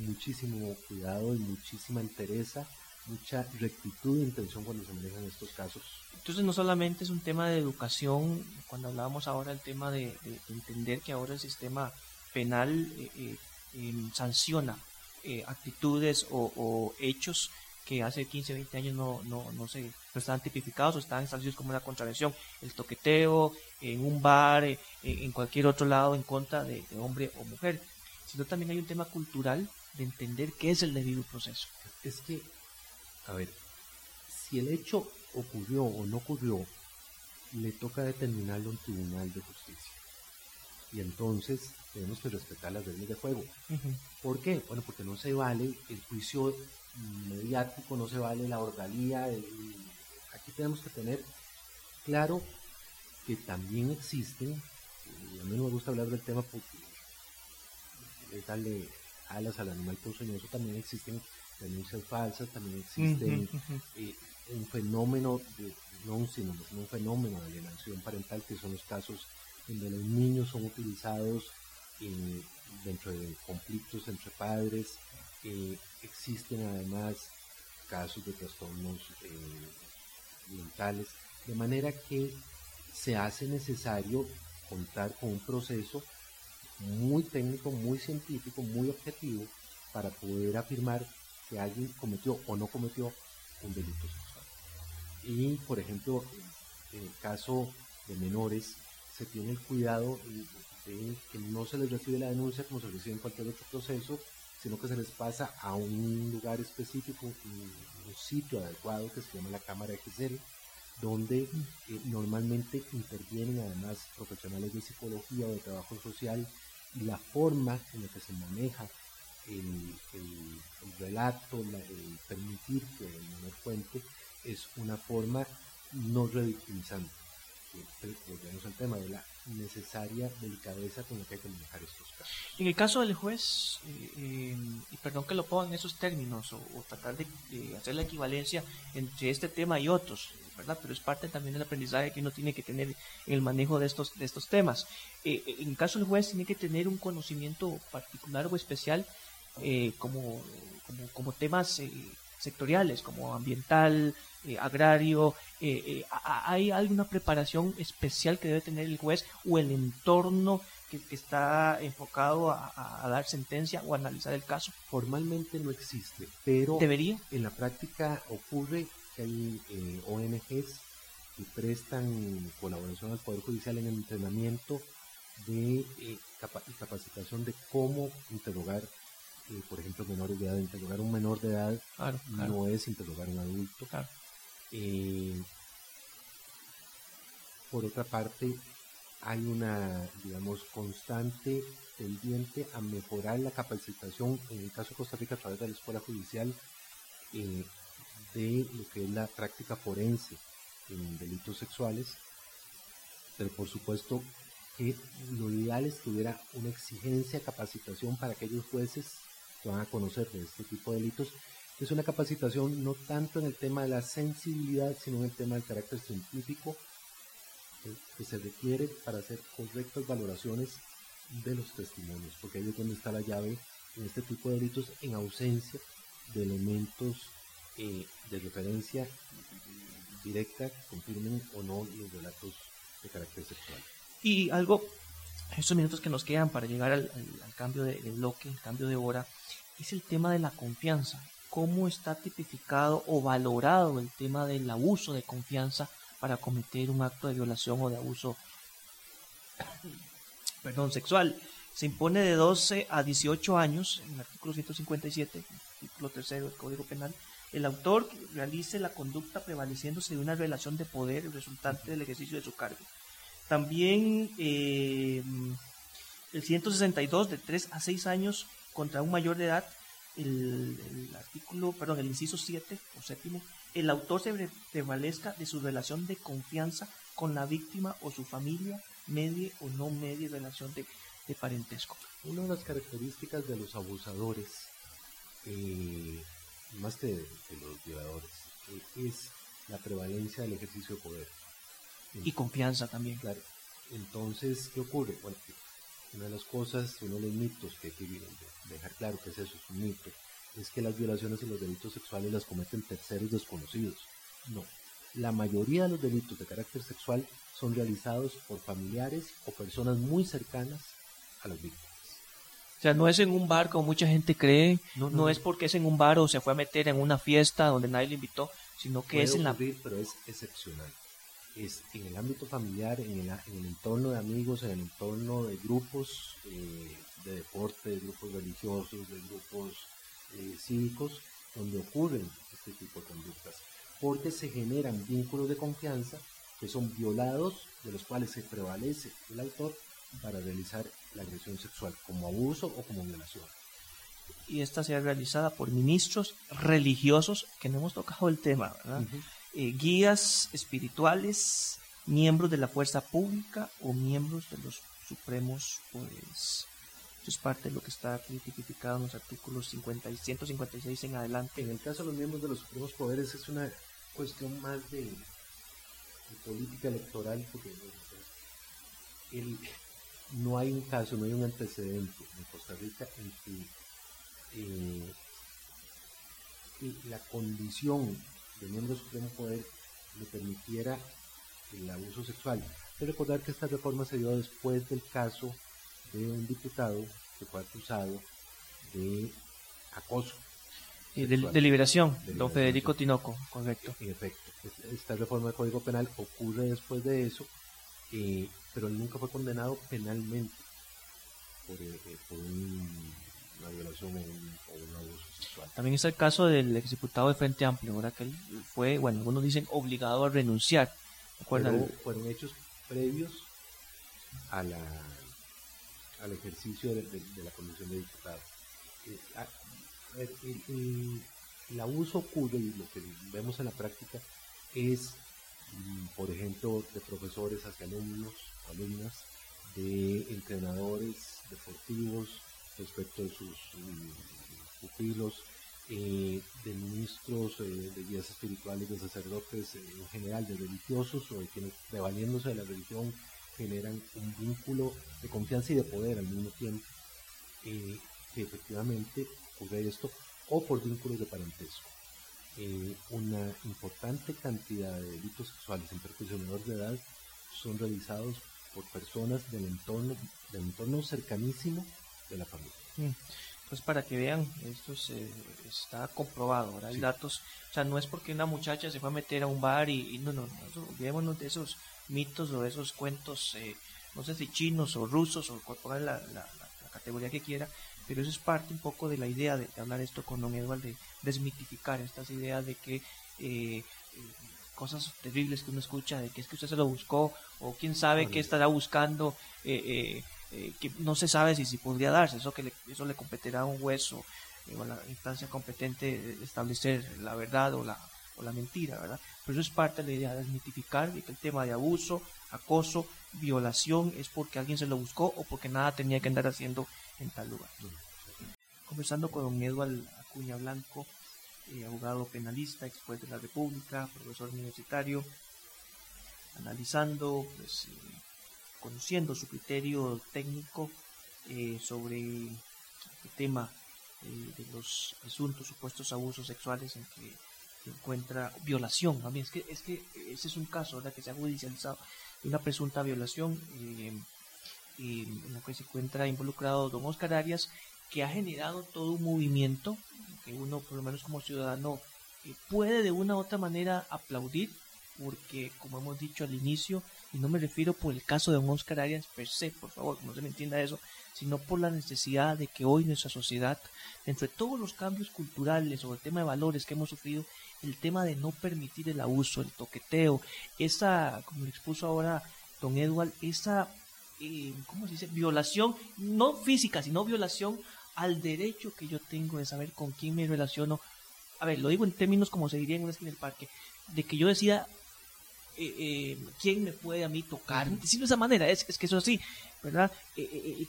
C: muchísimo cuidado y muchísima entereza, mucha rectitud e intención cuando se manejan estos casos.
B: Entonces no solamente es un tema de educación, cuando hablábamos ahora del tema de, entender que ahora el sistema penal eh, eh, em, sanciona eh, actitudes o, hechos que hace 15, 20 años no, no, no, se, no estaban tipificados o estaban establecidos como una contravención. El toqueteo en un bar, eh, en cualquier otro lado en contra de, hombre o mujer. Sino también hay un tema cultural de entender qué es el debido proceso.
C: Es que, a ver, si el hecho ocurrió o no ocurrió, le toca determinarlo en tribunal de justicia. Y entonces tenemos que respetar las reglas de juego. ¿Por qué? Bueno, porque no se vale el juicio mediático, no se vale la orgalía. aquí tenemos que tener claro que también existen, y a mí no me gusta hablar del tema porque es darle alas al animal ponzoñoso, también existen denuncias falsas, también existen eh, un fenómeno, de, no sino un fenómeno de alienación parental, que son los casos donde los niños son utilizados eh, dentro de conflictos entre padres, eh, existen además casos de trastornos eh, mentales, de manera que se hace necesario contar con un proceso muy técnico, muy científico, muy objetivo para poder afirmar que alguien cometió o no cometió un delito sexual. Y, por ejemplo, en el caso de menores, se tiene el cuidado de que no se les recibe la denuncia como se recibe en cualquier otro proceso, sino que se les pasa a un lugar específico, un, sitio adecuado que se llama la Cámara XL, donde eh, normalmente intervienen además profesionales de psicología o de trabajo social y la forma en la que se maneja el, relato, el permitir que el menor cuente, es una forma no revictimizante. Volvemos al tema de la necesaria delicadeza con la que hay que manejar estos casos.
B: En el caso del juez, eh, eh, y perdón que lo ponga en esos términos, o, tratar de, hacer la equivalencia entre este tema y otros, ¿verdad? Pero es parte también del aprendizaje que uno tiene que tener en el manejo de estos, de estos temas. Eh, en el caso del juez, tiene que tener un conocimiento particular o especial como, como, como, temas sectoriales, como ambiental, eh, agrario, eh, eh, ¿hay alguna preparación especial que debe tener el juez o el entorno que, está enfocado a, dar sentencia o analizar el caso?
C: Formalmente no existe, pero
B: ¿Debería?
C: en la práctica ocurre que hay ONGs que prestan colaboración al Poder Judicial en el entrenamiento de capacitación de cómo interrogar por ejemplo, menores de edad. Interrogar a un menor de edad no es interrogar a un adulto. Eh, por otra parte, hay una, digamos, constante tendiente a mejorar la capacitación, en el caso de Costa Rica, a través de la Escuela Judicial, eh, de lo que es la práctica forense en delitos sexuales. Pero por supuesto que lo ideal es que hubiera una exigencia, capacitación para aquellos jueces que van a conocer de este tipo de delitos es una capacitación no tanto en el tema de la sensibilidad, sino en el tema del carácter científico que, se requiere para hacer correctas valoraciones de los testimonios, porque ahí es donde está la llave en este tipo de delitos en ausencia de elementos eh, de referencia directa que confirmen o no los relatos de carácter sexual.
B: Y algo, estos minutos que nos quedan para llegar al, cambio de, bloque, el cambio de hora, es el tema de la confianza cómo está tipificado o valorado el tema del abuso de confianza para cometer un acto de violación o de abuso <coughs> perdón, sexual. Se impone de 12 a 18 años, en el artículo 157, artículo 3 del Código Penal, el autor realice la conducta prevaleciéndose de una relación de poder resultante del ejercicio de su cargo. También eh, el 162 de 3 a 6 años contra un mayor de edad el, artículo, perdón, el inciso 7 o séptimo, el autor se prevalezca de su relación de confianza con la víctima o su familia, media o no media relación de, parentesco.
C: Una de las características de los abusadores, eh, más que de, los violadores, eh, es la prevalencia del ejercicio de poder.
B: Y confianza también.
C: Claro. Entonces, ¿qué ocurre? Bueno, una de las cosas, uno de los mitos que hay que dejar claro que es eso, es un mito, es que las violaciones y los delitos sexuales las cometen terceros desconocidos. No, la mayoría de los delitos de carácter sexual son realizados por familiares o personas muy cercanas a las víctimas.
B: O sea, no es en un bar como mucha gente cree, no, es porque es en un bar o se fue a meter en una fiesta donde nadie le invitó, sino que es en la...
C: pero es excepcional. Es en el ámbito familiar, en el, en el entorno de amigos, en el entorno de grupos eh, de deporte, de grupos religiosos, de grupos eh, cívicos, donde ocurren este tipo de conductas. Porque se generan vínculos de confianza que son violados, de los cuales se prevalece el autor para realizar la agresión sexual como abuso o como violación.
B: Y esta sea realizada por ministros religiosos, que no hemos tocado el tema, eh, guías espirituales, miembros de la fuerza pública o miembros de los supremos poderes. Esto es parte de lo que está tipificado en los artículos 50 y 156 en adelante.
C: En el caso de los miembros de los supremos poderes es una cuestión más de, política electoral, porque no hay un caso, no hay un antecedente en Costa Rica en que eh, la condición de miembro del Supremo Poder le permitiera el abuso sexual. Hay que recordar que esta reforma se dio después del caso de un diputado que fue acusado de acoso.
B: de, liberación, don Federico Tinoco, correcto.
C: En efecto, esta reforma del Código Penal ocurre después de eso eh, pero él nunca fue condenado penalmente por, eh, eh, una violación o un, abuso sexual.
B: También está el caso del exdiputado de Frente Amplio, ¿verdad? que él fue, bueno, algunos dicen obligado a renunciar.
C: Pero fueron hechos previos a la, al ejercicio de, la condición de diputado. Ah, el, el abuso ocurre y lo que vemos en la práctica es por ejemplo, de profesores hacia alumnos, alumnas, de entrenadores deportivos respecto de sus mm, pupilos, eh, de ministros, eh, de guías espirituales, de sacerdotes, eh, en general de religiosos o de quienes, prevaliéndose de la religión, generan un vínculo de confianza y de poder al mismo tiempo, que efectivamente ocurre esto, o por vínculos de parentesco. Eh, una importante cantidad de delitos sexuales en perjuicio menor de edad son realizados por personas del entorno, del entorno cercanísimo de la familia. Mm.
B: Pues para que vean, esto está comprobado, hay datos, o sea, no es porque una muchacha se fue a meter a un bar y, no, no, no, olvidémonos de esos mitos o de esos cuentos, eh, no sé si chinos o rusos o cual la, la, la categoría que quiera, pero eso es parte un poco de la idea de, hablar esto con don Edward, de desmitificar estas ideas de que eh, cosas terribles que uno escucha, de que es que usted se lo buscó, o quién sabe qué estará buscando, eh, eh, que no se sabe si, si podría darse, eso que le, eso le competirá a un juez o, a la instancia competente establecer la verdad o la, o la mentira, ¿verdad? Pero eso es parte de la idea de desmitificar de que el tema de abuso, acoso, violación es porque alguien se lo buscó o porque nada tenía que andar haciendo en tal lugar. Conversando con don Eduardo Acuña Blanco, eh, abogado penalista, ex de la República, profesor universitario, analizando, pues, eh, conociendo su criterio técnico eh, sobre el tema de los asuntos supuestos abusos sexuales en que se encuentra violación. También es que, es que ese es un caso ¿verdad? que se ha judicializado una presunta violación en la que se encuentra involucrado don Oscar Arias, que ha generado todo un movimiento que uno, por lo menos como ciudadano, eh, puede de una u otra manera aplaudir, porque como hemos dicho al inicio, y no me refiero por el caso de don Oscar Arias per se, por favor, no se me entienda eso, sino por la necesidad de que hoy nuestra sociedad, entre todos los cambios culturales o el tema de valores que hemos sufrido, el tema de no permitir el abuso, el toqueteo, esa, como le expuso ahora don Edward, esa eh, ¿cómo se dice? Violación, no física, sino violación al derecho que yo tengo de saber con quién me relaciono. A ver, lo digo en términos como se diría en una esquina del parque, de que yo decida eh, eh, quién me puede a mí tocar. Decirlo de esa manera, es, que eso es así, ¿verdad?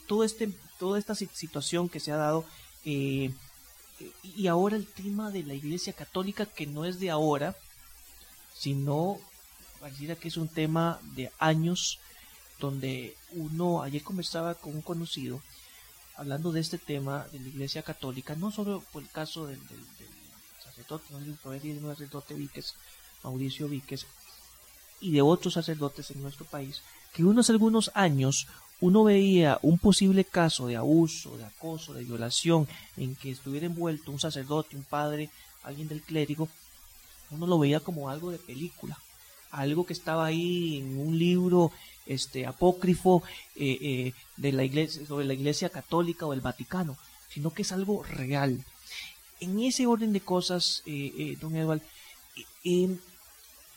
B: todo este, toda esta situación que se ha dado, y ahora el tema de la Iglesia Católica, que no es de ahora, sino pareciera que es un tema de años donde uno, ayer conversaba con un conocido, hablando de este tema de la Iglesia Católica, no solo por el caso del, sacerdote, no el sacerdote Víquez, Mauricio Víquez, y de otros sacerdotes en nuestro país, que unos algunos años uno veía un posible caso de abuso, de acoso, de violación, en que estuviera envuelto un sacerdote, un padre, alguien del clérigo, uno lo veía como algo de película, algo que estaba ahí en un libro este apócrifo eh, eh, de la iglesia sobre la iglesia católica o el Vaticano, sino que es algo real. En ese orden de cosas, eh, don Eduardo,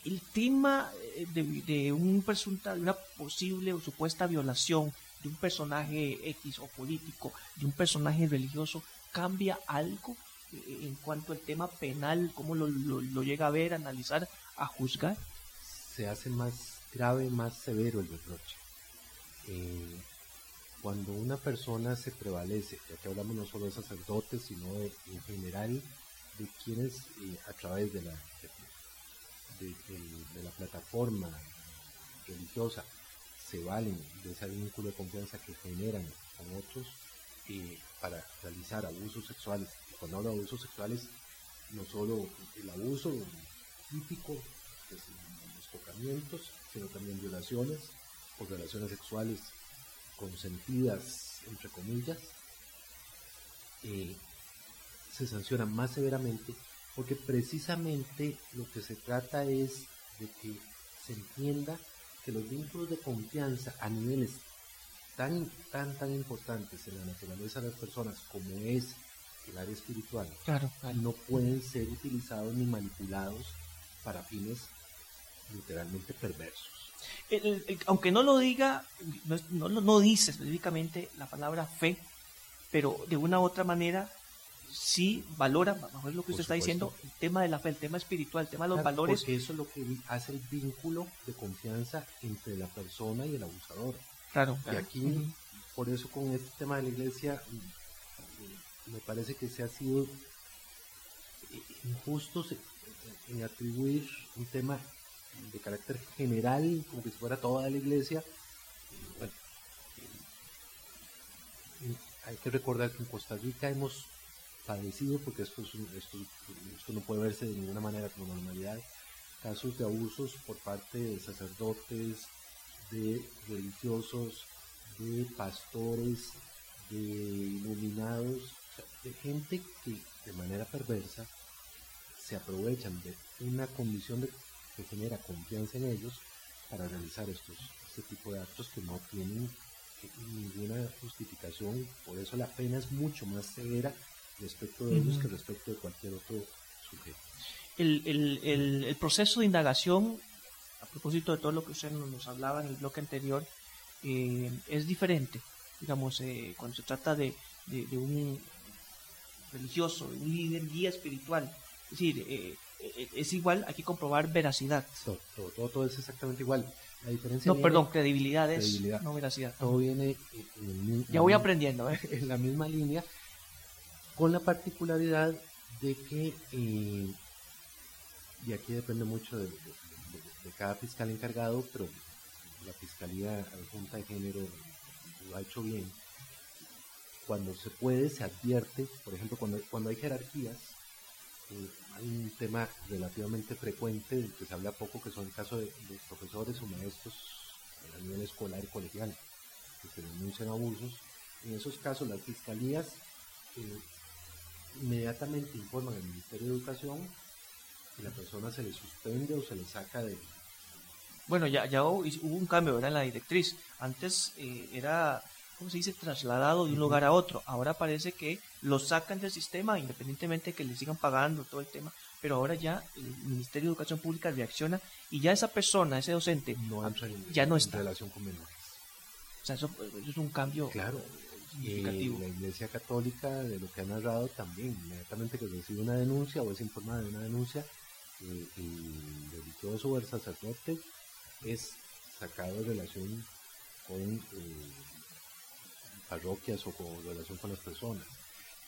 B: el tema de, un presunta, de una posible o supuesta violación de un personaje X o político, de un personaje religioso, cambia algo en cuanto al tema penal, cómo lo, lo, llega a ver, a analizar, a juzgar?
C: Se hace más grave, más severo el reproche. Eh, cuando una persona se prevalece, ya que hablamos no solo de sacerdotes, sino en general de quienes eh, a través de la, de, la plataforma religiosa se valen de ese vínculo de confianza que generan con otros eh, para realizar abusos sexuales. Cuando hablo de abusos sexuales, no solo el abuso típico, que tocamientos, sino también violaciones o relaciones sexuales consentidas, entre comillas, eh, se sancionan más severamente porque precisamente lo que se trata es de que se entienda que los vínculos de confianza a niveles tan, tan, tan importantes en la naturaleza de las personas como es el área espiritual, no pueden ser utilizados ni manipulados para fines literalmente perversos.
B: aunque no lo diga, no, no, no dice específicamente la palabra fe, pero de una u otra manera sí valora, mejor lo que usted está diciendo, el tema de la fe, el tema espiritual, el tema de los valores.
C: Porque eso es lo que hace el vínculo de confianza entre la persona y el abusador.
B: Claro.
C: Y aquí, por eso con este tema de la iglesia, me parece que se ha sido injusto en atribuir un tema de carácter general, como que si fuera toda la iglesia. Bueno, hay que recordar que en Costa Rica hemos padecido, porque esto, esto, esto no puede verse de ninguna manera como normalidad, casos de abusos por parte de sacerdotes, de religiosos, de pastores, de iluminados, de gente que de manera perversa se aprovechan de una condición de, que genera confianza en ellos para realizar estos este tipo de actos que no tienen ninguna justificación, por eso la pena es mucho más severa respecto de ellos que respecto de cualquier otro sujeto.
B: El, el, el, proceso de indagación, a propósito de todo lo que usted nos, hablaba en el bloque anterior, eh, es diferente. Digamos, eh, cuando se trata de, de, un religioso, de un líder, guía espiritual. Es decir, eh, es igual, hay que comprobar veracidad.
C: Todo, todo, es exactamente igual. La diferencia
B: no, perdón, credibilidad es, no veracidad.
C: Todo viene
B: ya voy aprendiendo.
C: En la misma línea con la particularidad de que, eh, y aquí depende mucho de, cada fiscal encargado, pero la Fiscalía Junta de Género lo ha hecho bien. Cuando se puede, se advierte, por ejemplo, cuando, cuando hay jerarquías, eh, hay un tema relativamente frecuente del que se habla poco, que son el caso de, profesores o maestros a nivel escolar y colegial, que se denuncian abusos. En esos casos, las fiscalías eh, inmediatamente informan al Ministerio de Educación y la persona se le suspende o se le saca de...
B: Bueno, ya, ya hubo, un cambio ¿verdad? en la directriz. Antes eh, era, ¿cómo se dice?, trasladado de un lugar a otro. Ahora parece que lo sacan del sistema, independientemente de que le sigan pagando todo el tema. Pero ahora ya el Ministerio de Educación Pública reacciona y ya esa persona, ese docente,
C: no
B: ya no está.
C: En relación con menores.
B: O sea, eso, eso es un cambio
C: claro y la Iglesia Católica, de lo que ha narrado, también, inmediatamente que recibe una denuncia o es informada de una denuncia, eh, el religioso o el sacerdote es sacado de relación con eh, parroquias o con relación con las personas.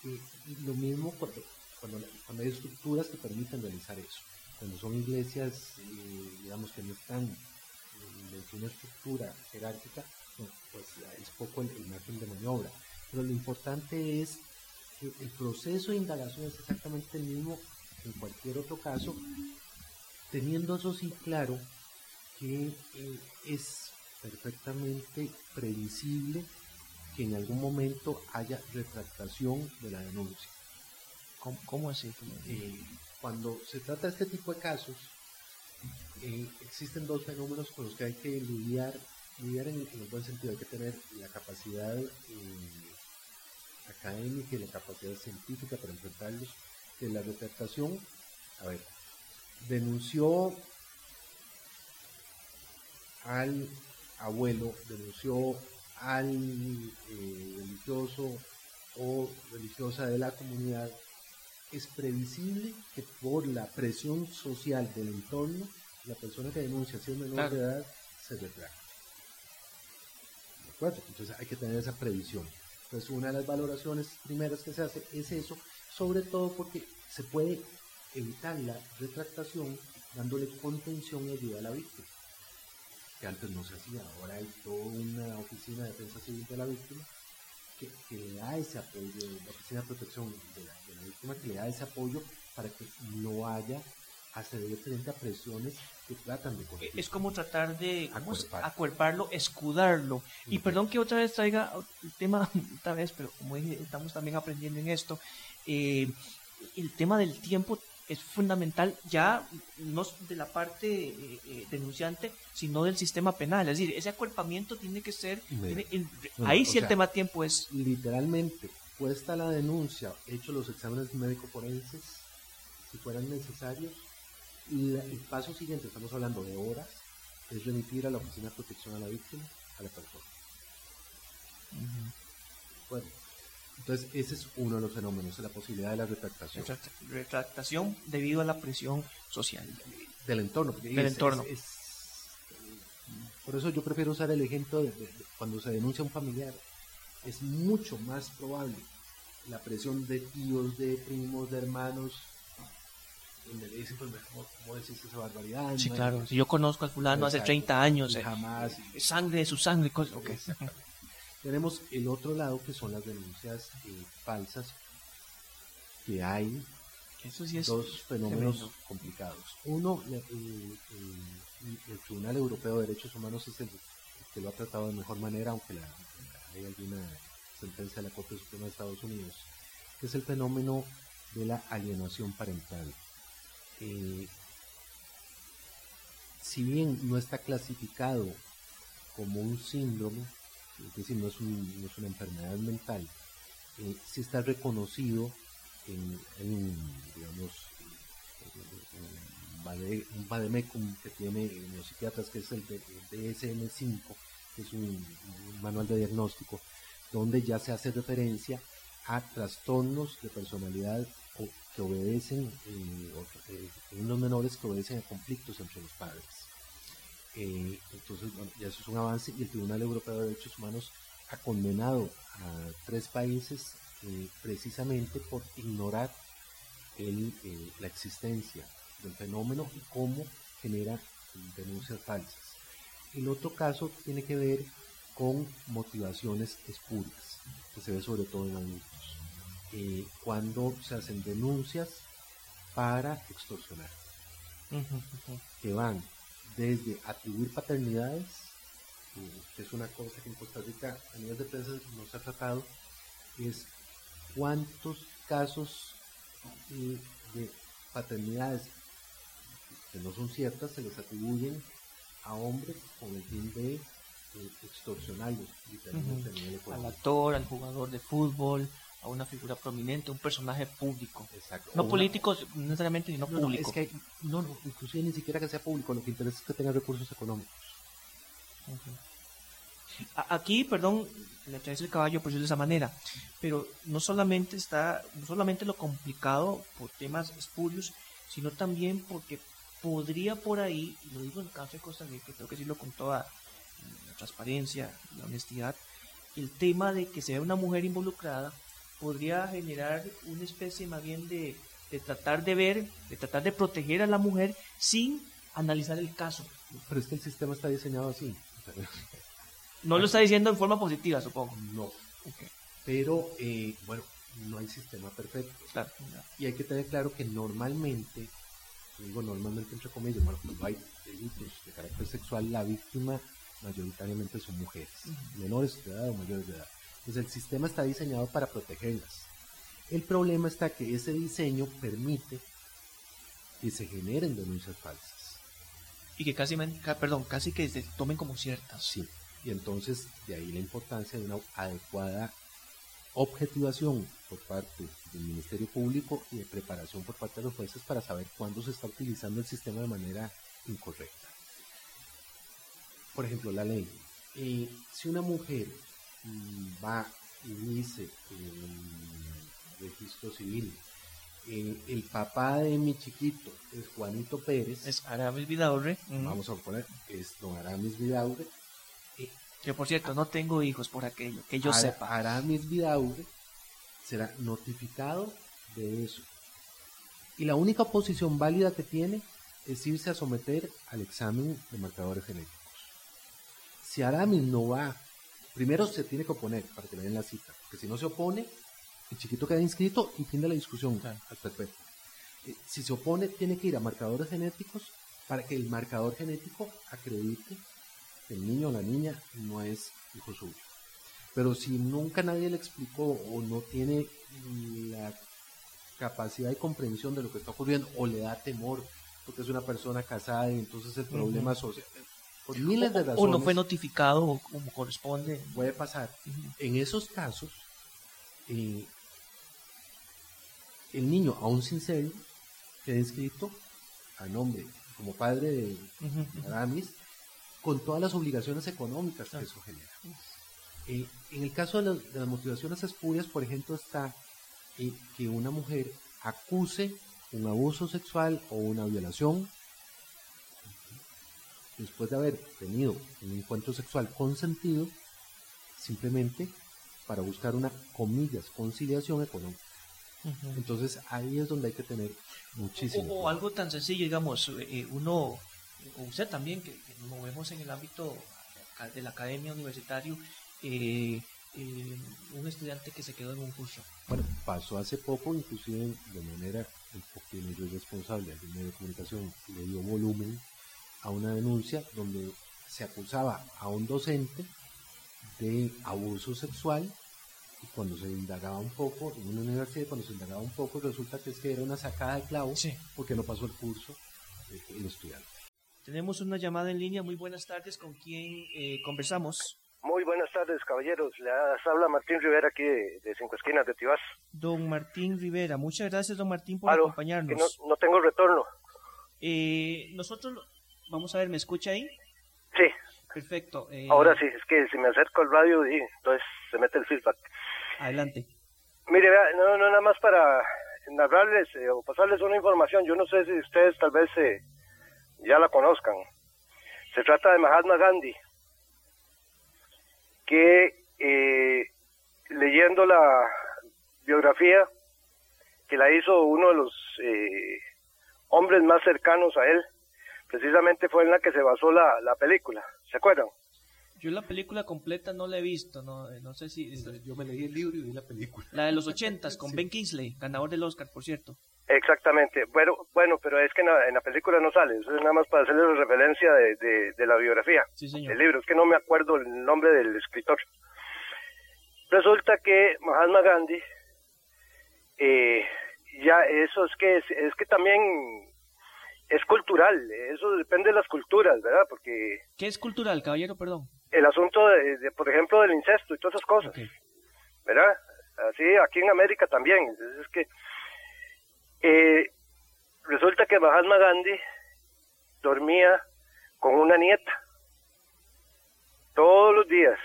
C: Y, lo mismo cuando, cuando, hay estructuras que permiten realizar eso. Cuando son iglesias, eh, digamos, que no están en una estructura jerárquica, pues es poco el, margen de maniobra. Pero lo importante es que el proceso de indagación es exactamente el mismo en cualquier otro caso, teniendo eso sí claro que eh, es perfectamente previsible que en algún momento haya retractación de la denuncia.
B: ¿Cómo, así?
C: Eh, cuando se trata de este tipo de casos, eh, existen dos fenómenos con los que hay que lidiar, lidiar en, el buen sentido. Hay que tener la capacidad eh, académica y la capacidad científica para enfrentarlos. De la retractación, a ver, denunció al abuelo, denunció al religioso o religiosa de la comunidad es previsible que por la presión social del entorno, la persona que denuncia si es menor de edad se retracte. ¿De? Entonces hay que tener esa previsión. Entonces una de las valoraciones primeras que se hace es eso, sobre todo porque se puede evitar la retractación dándole contención y ayuda a la víctima, que antes no se hacía. Ahora hay toda una oficina de defensa civil de la víctima que, le da ese apoyo, la Oficina de Protección de la, Víctima, que le da ese apoyo para que no haya ceder frente a presiones que tratan de
B: corregir. Es como tratar de acuerparlo, escudarlo. Y perdón que otra vez traiga el tema, <laughs> otra vez, pero como dije, estamos también aprendiendo en esto, eh, el tema del tiempo es fundamental ya no de la parte eh, eh, denunciante, sino del sistema penal. Es decir, ese acuerpamiento tiene que ser... ahí sí el tema tiempo es...
C: Literalmente, puesta la denuncia, hecho los exámenes médico-forenses, si fueran necesarios, el paso siguiente, estamos hablando de horas, es remitir a la Oficina de Protección a la Víctima, a la persona. Bueno, entonces, ese es uno de los fenómenos, la posibilidad de la retractación.
B: Retractación debido a la presión social.
C: Del entorno.
B: Del entorno.
C: por eso yo prefiero usar el ejemplo de, cuando se denuncia a un familiar. Es mucho más probable la presión de tíos, de primos, de hermanos, donde le dicen, pues, ¿cómo decís esa barbaridad?
B: Sí, claro. Si yo conozco al fulano hace 30 años, eh,
C: jamás.
B: sangre de su sangre, cosas. Okay.
C: Tenemos el otro lado que son las denuncias eh, falsas, que hay dos fenómenos complicados. Uno, el, Tribunal Europeo de Derechos Humanos es el que lo ha tratado de mejor manera, aunque hay alguna sentencia de la Corte Suprema de Estados Unidos, que es el fenómeno de la alienación parental. Eh, si bien no está clasificado como un síndrome, es decir, no es, una enfermedad mental, eh, si está reconocido en, un vademecum que tiene los psiquiatras, que es el DSM-5, que es un, manual de diagnóstico, donde ya se hace referencia a trastornos de personalidad que obedecen, eh, eh, en los menores que obedecen a conflictos entre los padres. Eh, entonces, bueno, ya eso es un avance y el Tribunal Europeo de Derechos Humanos ha condenado a tres países eh, precisamente por ignorar la existencia del fenómeno y cómo genera denuncias falsas. El otro caso tiene que ver con motivaciones espurias, que se ve sobre todo en adultos, cuando se hacen denuncias para extorsionar, que van desde atribuir paternidades, que es una cosa que en Costa Rica a nivel de prensa no se ha tratado, es cuántos casos eh, de paternidades que no son ciertas se les atribuyen a hombres con el fin de eh, extorsionarlos,
B: Al actor, al jugador de fútbol, a una figura prominente, un personaje público. No político necesariamente, sino no, público.
C: es que no, no, inclusive ni siquiera que sea público, lo que interesa es que tenga recursos económicos.
B: Aquí, perdón, le traes el caballo por decirlo de esa manera, pero no solamente está, no solamente lo complicado por temas espurios, sino también porque podría por ahí, y lo digo en el caso de Costa Rica, tengo que decirlo con toda la transparencia, la honestidad, el tema de que se sea una mujer involucrada podría generar una especie más bien de, tratar de ver, de tratar de proteger a la mujer sin analizar el caso.
C: Pero es que el sistema está diseñado así.
B: no lo está diciendo en forma positiva, supongo.
C: No. Pero, eh, bueno, no hay sistema perfecto.
B: Claro.
C: Y hay que tener claro que normalmente, digo normalmente entre comillas, bueno, cuando hay delitos de carácter sexual, la víctima mayoritariamente son mujeres, menores de edad o mayores de edad. Entonces el sistema está diseñado para protegerlas. El problema está que ese diseño permite que se generen denuncias falsas.
B: Y que casi, perdón, casi que se tomen como ciertas.
C: Sí, y entonces de ahí la importancia de una adecuada objetivación por parte del Ministerio Público y de preparación por parte de los jueces para saber cuándo se está utilizando el sistema de manera incorrecta. Por ejemplo, la ley. Eh, si una mujer va y dice en el registro civil, el papá de mi chiquito es Juanito Pérez.
B: Es Aramis Vidaurre.
C: Vamos a poner, es don Aramis Vidaurre.
B: Eh, que por cierto, no tengo hijos por aquello, que yo sepa.
C: Aramis Vidaurre será notificado de eso. Y la única posición válida que tiene es irse a someter al examen de marcadores genéticos. Si Aramis no va, primero se tiene que oponer para que le den la cita, porque si no se opone, el chiquito queda inscrito y fin de la discusión. Eh, si se opone, tiene que ir a marcadores genéticos para que el marcador genético acredite que el niño o la niña no es hijo suyo. Pero si nunca nadie le explicó o no tiene la capacidad de comprensión de lo que está ocurriendo o le da temor porque es una persona casada y entonces el problema social por miles de razones
B: o no fue notificado como corresponde.
C: Puede pasar. En esos casos eh, el niño aún sin ser queda inscrito a nombre como padre de Aramis con todas las obligaciones económicas que eso genera. Eh, en el caso de, las motivaciones espurias, por ejemplo, está eh, que una mujer acuse un abuso sexual o una violación después de haber tenido un encuentro sexual consentido, simplemente para buscar una, comillas, conciliación económica. Entonces ahí es donde hay que tener muchísimo.
B: O, algo tan sencillo, digamos, eh, uno, o usted también, que, que, nos movemos en el ámbito de la academia universitario, eh, eh, un estudiante que se quedó en un curso.
C: Bueno, pasó hace poco, inclusive de manera, porque yo es responsable del medio de comunicación, le dio volumen a una denuncia donde se acusaba a un docente de abuso sexual y cuando se indagaba un poco en una universidad, cuando se indagaba un poco, resulta que es que era una sacada de clavo porque no pasó el curso el estudiante.
B: Tenemos una llamada en línea. Muy buenas tardes. ¿Con quién eh, conversamos?
D: Muy buenas tardes, caballeros. Les habla Martín Rivera aquí de, Cinco Esquinas de Tibás.
B: Don Martín Rivera, muchas gracias, don Martín, por acompañarnos.
D: no, tengo retorno.
B: Eh, nosotros, vamos a ver, ¿me escucha ahí?
D: Sí.
B: Perfecto.
D: Eh, Ahora sí, es que si me acerco al radio, y entonces se mete el feedback.
B: Adelante.
D: Mire, no, no nada más para narrarles eh, o pasarles una información. Yo no sé si ustedes tal vez ya la conozcan. Se trata de Mahatma Gandhi que eh, leyendo la biografía que la hizo uno de los eh, hombres más cercanos a él, precisamente fue en la que se basó la, la película, ¿se acuerdan?
B: Yo la película completa no la he visto, no, no sé si...
C: Yo me leí el libro y vi la película.
B: La de los ochentas, con <laughs> Ben Kingsley, ganador del Oscar, por cierto.
D: Exactamente. Bueno, bueno, pero es que en la, película no sale. Eso es nada más para hacerle referencia de, de, la biografía.
B: Sí, señor.
D: El libro. Es que no me acuerdo el nombre del escritor. Resulta que Mahatma Gandhi, eh, ya eso es que es, que también es cultural. Eso depende de las culturas, ¿verdad? Porque.
B: ¿Qué es cultural, caballero? Perdón.
D: El asunto de, por ejemplo, del incesto y todas esas cosas, ¿verdad? Así aquí en América también. Entonces es que eh, resulta que Mahatma Gandhi dormía con una nieta todos los días.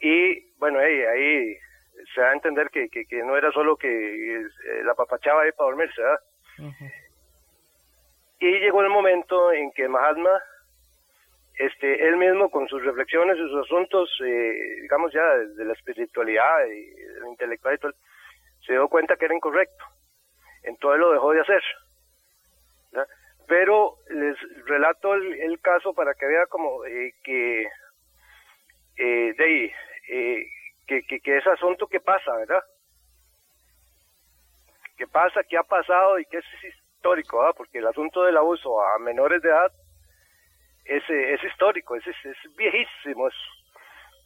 D: Y bueno, ahí, se da a entender que, que, no era solo que eh, la papachaba ahí para dormirse, ¿verdad? Y llegó el momento en que Mahatma, este, él mismo con sus reflexiones y sus asuntos, eh, digamos ya de la espiritualidad y de intelectual y todo, se dio cuenta que era incorrecto entonces lo dejó de hacer. Pero les relato el, caso para que vea como eh, que, eh, eh, que, que, que ese asunto que pasa, ¿verdad? Que pasa, que ha pasado y que es histórico, ¿verdad? Porque el asunto del abuso a menores de edad es, es histórico, es, es, viejísimo.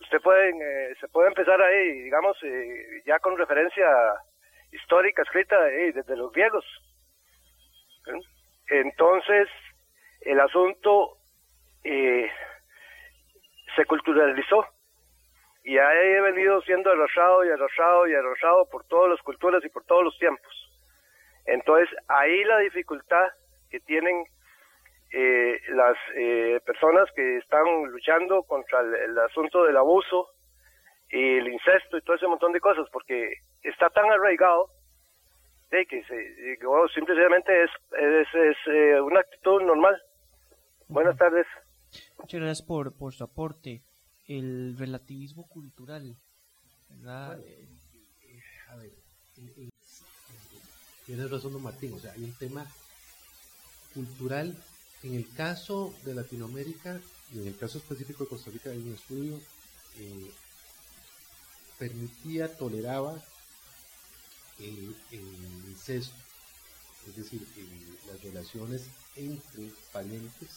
D: usted puede, eh, se puede empezar ahí, digamos, eh, ya con referencia histórica escrita desde los griegos. Entonces, el asunto eh, se culturalizó y ha venido siendo arrollado y arrollado y arrollado por todas las culturas y por todos los tiempos. Entonces, ahí la dificultad que tienen eh, las eh, personas que están luchando contra el, asunto del abuso y el incesto y todo ese montón de cosas, porque está tan arraigado de que, se, simplemente es, es, eh, una actitud normal. Buenas tardes.
B: Muchas gracias por, por su aporte. El relativismo cultural, ¿verdad?
C: a ver, tienes razón, don Martín. O sea, hay un tema cultural. En el caso de Latinoamérica y en el caso específico de Costa Rica, hay un estudio eh, permitía, toleraba el, incesto, es decir, las relaciones entre parientes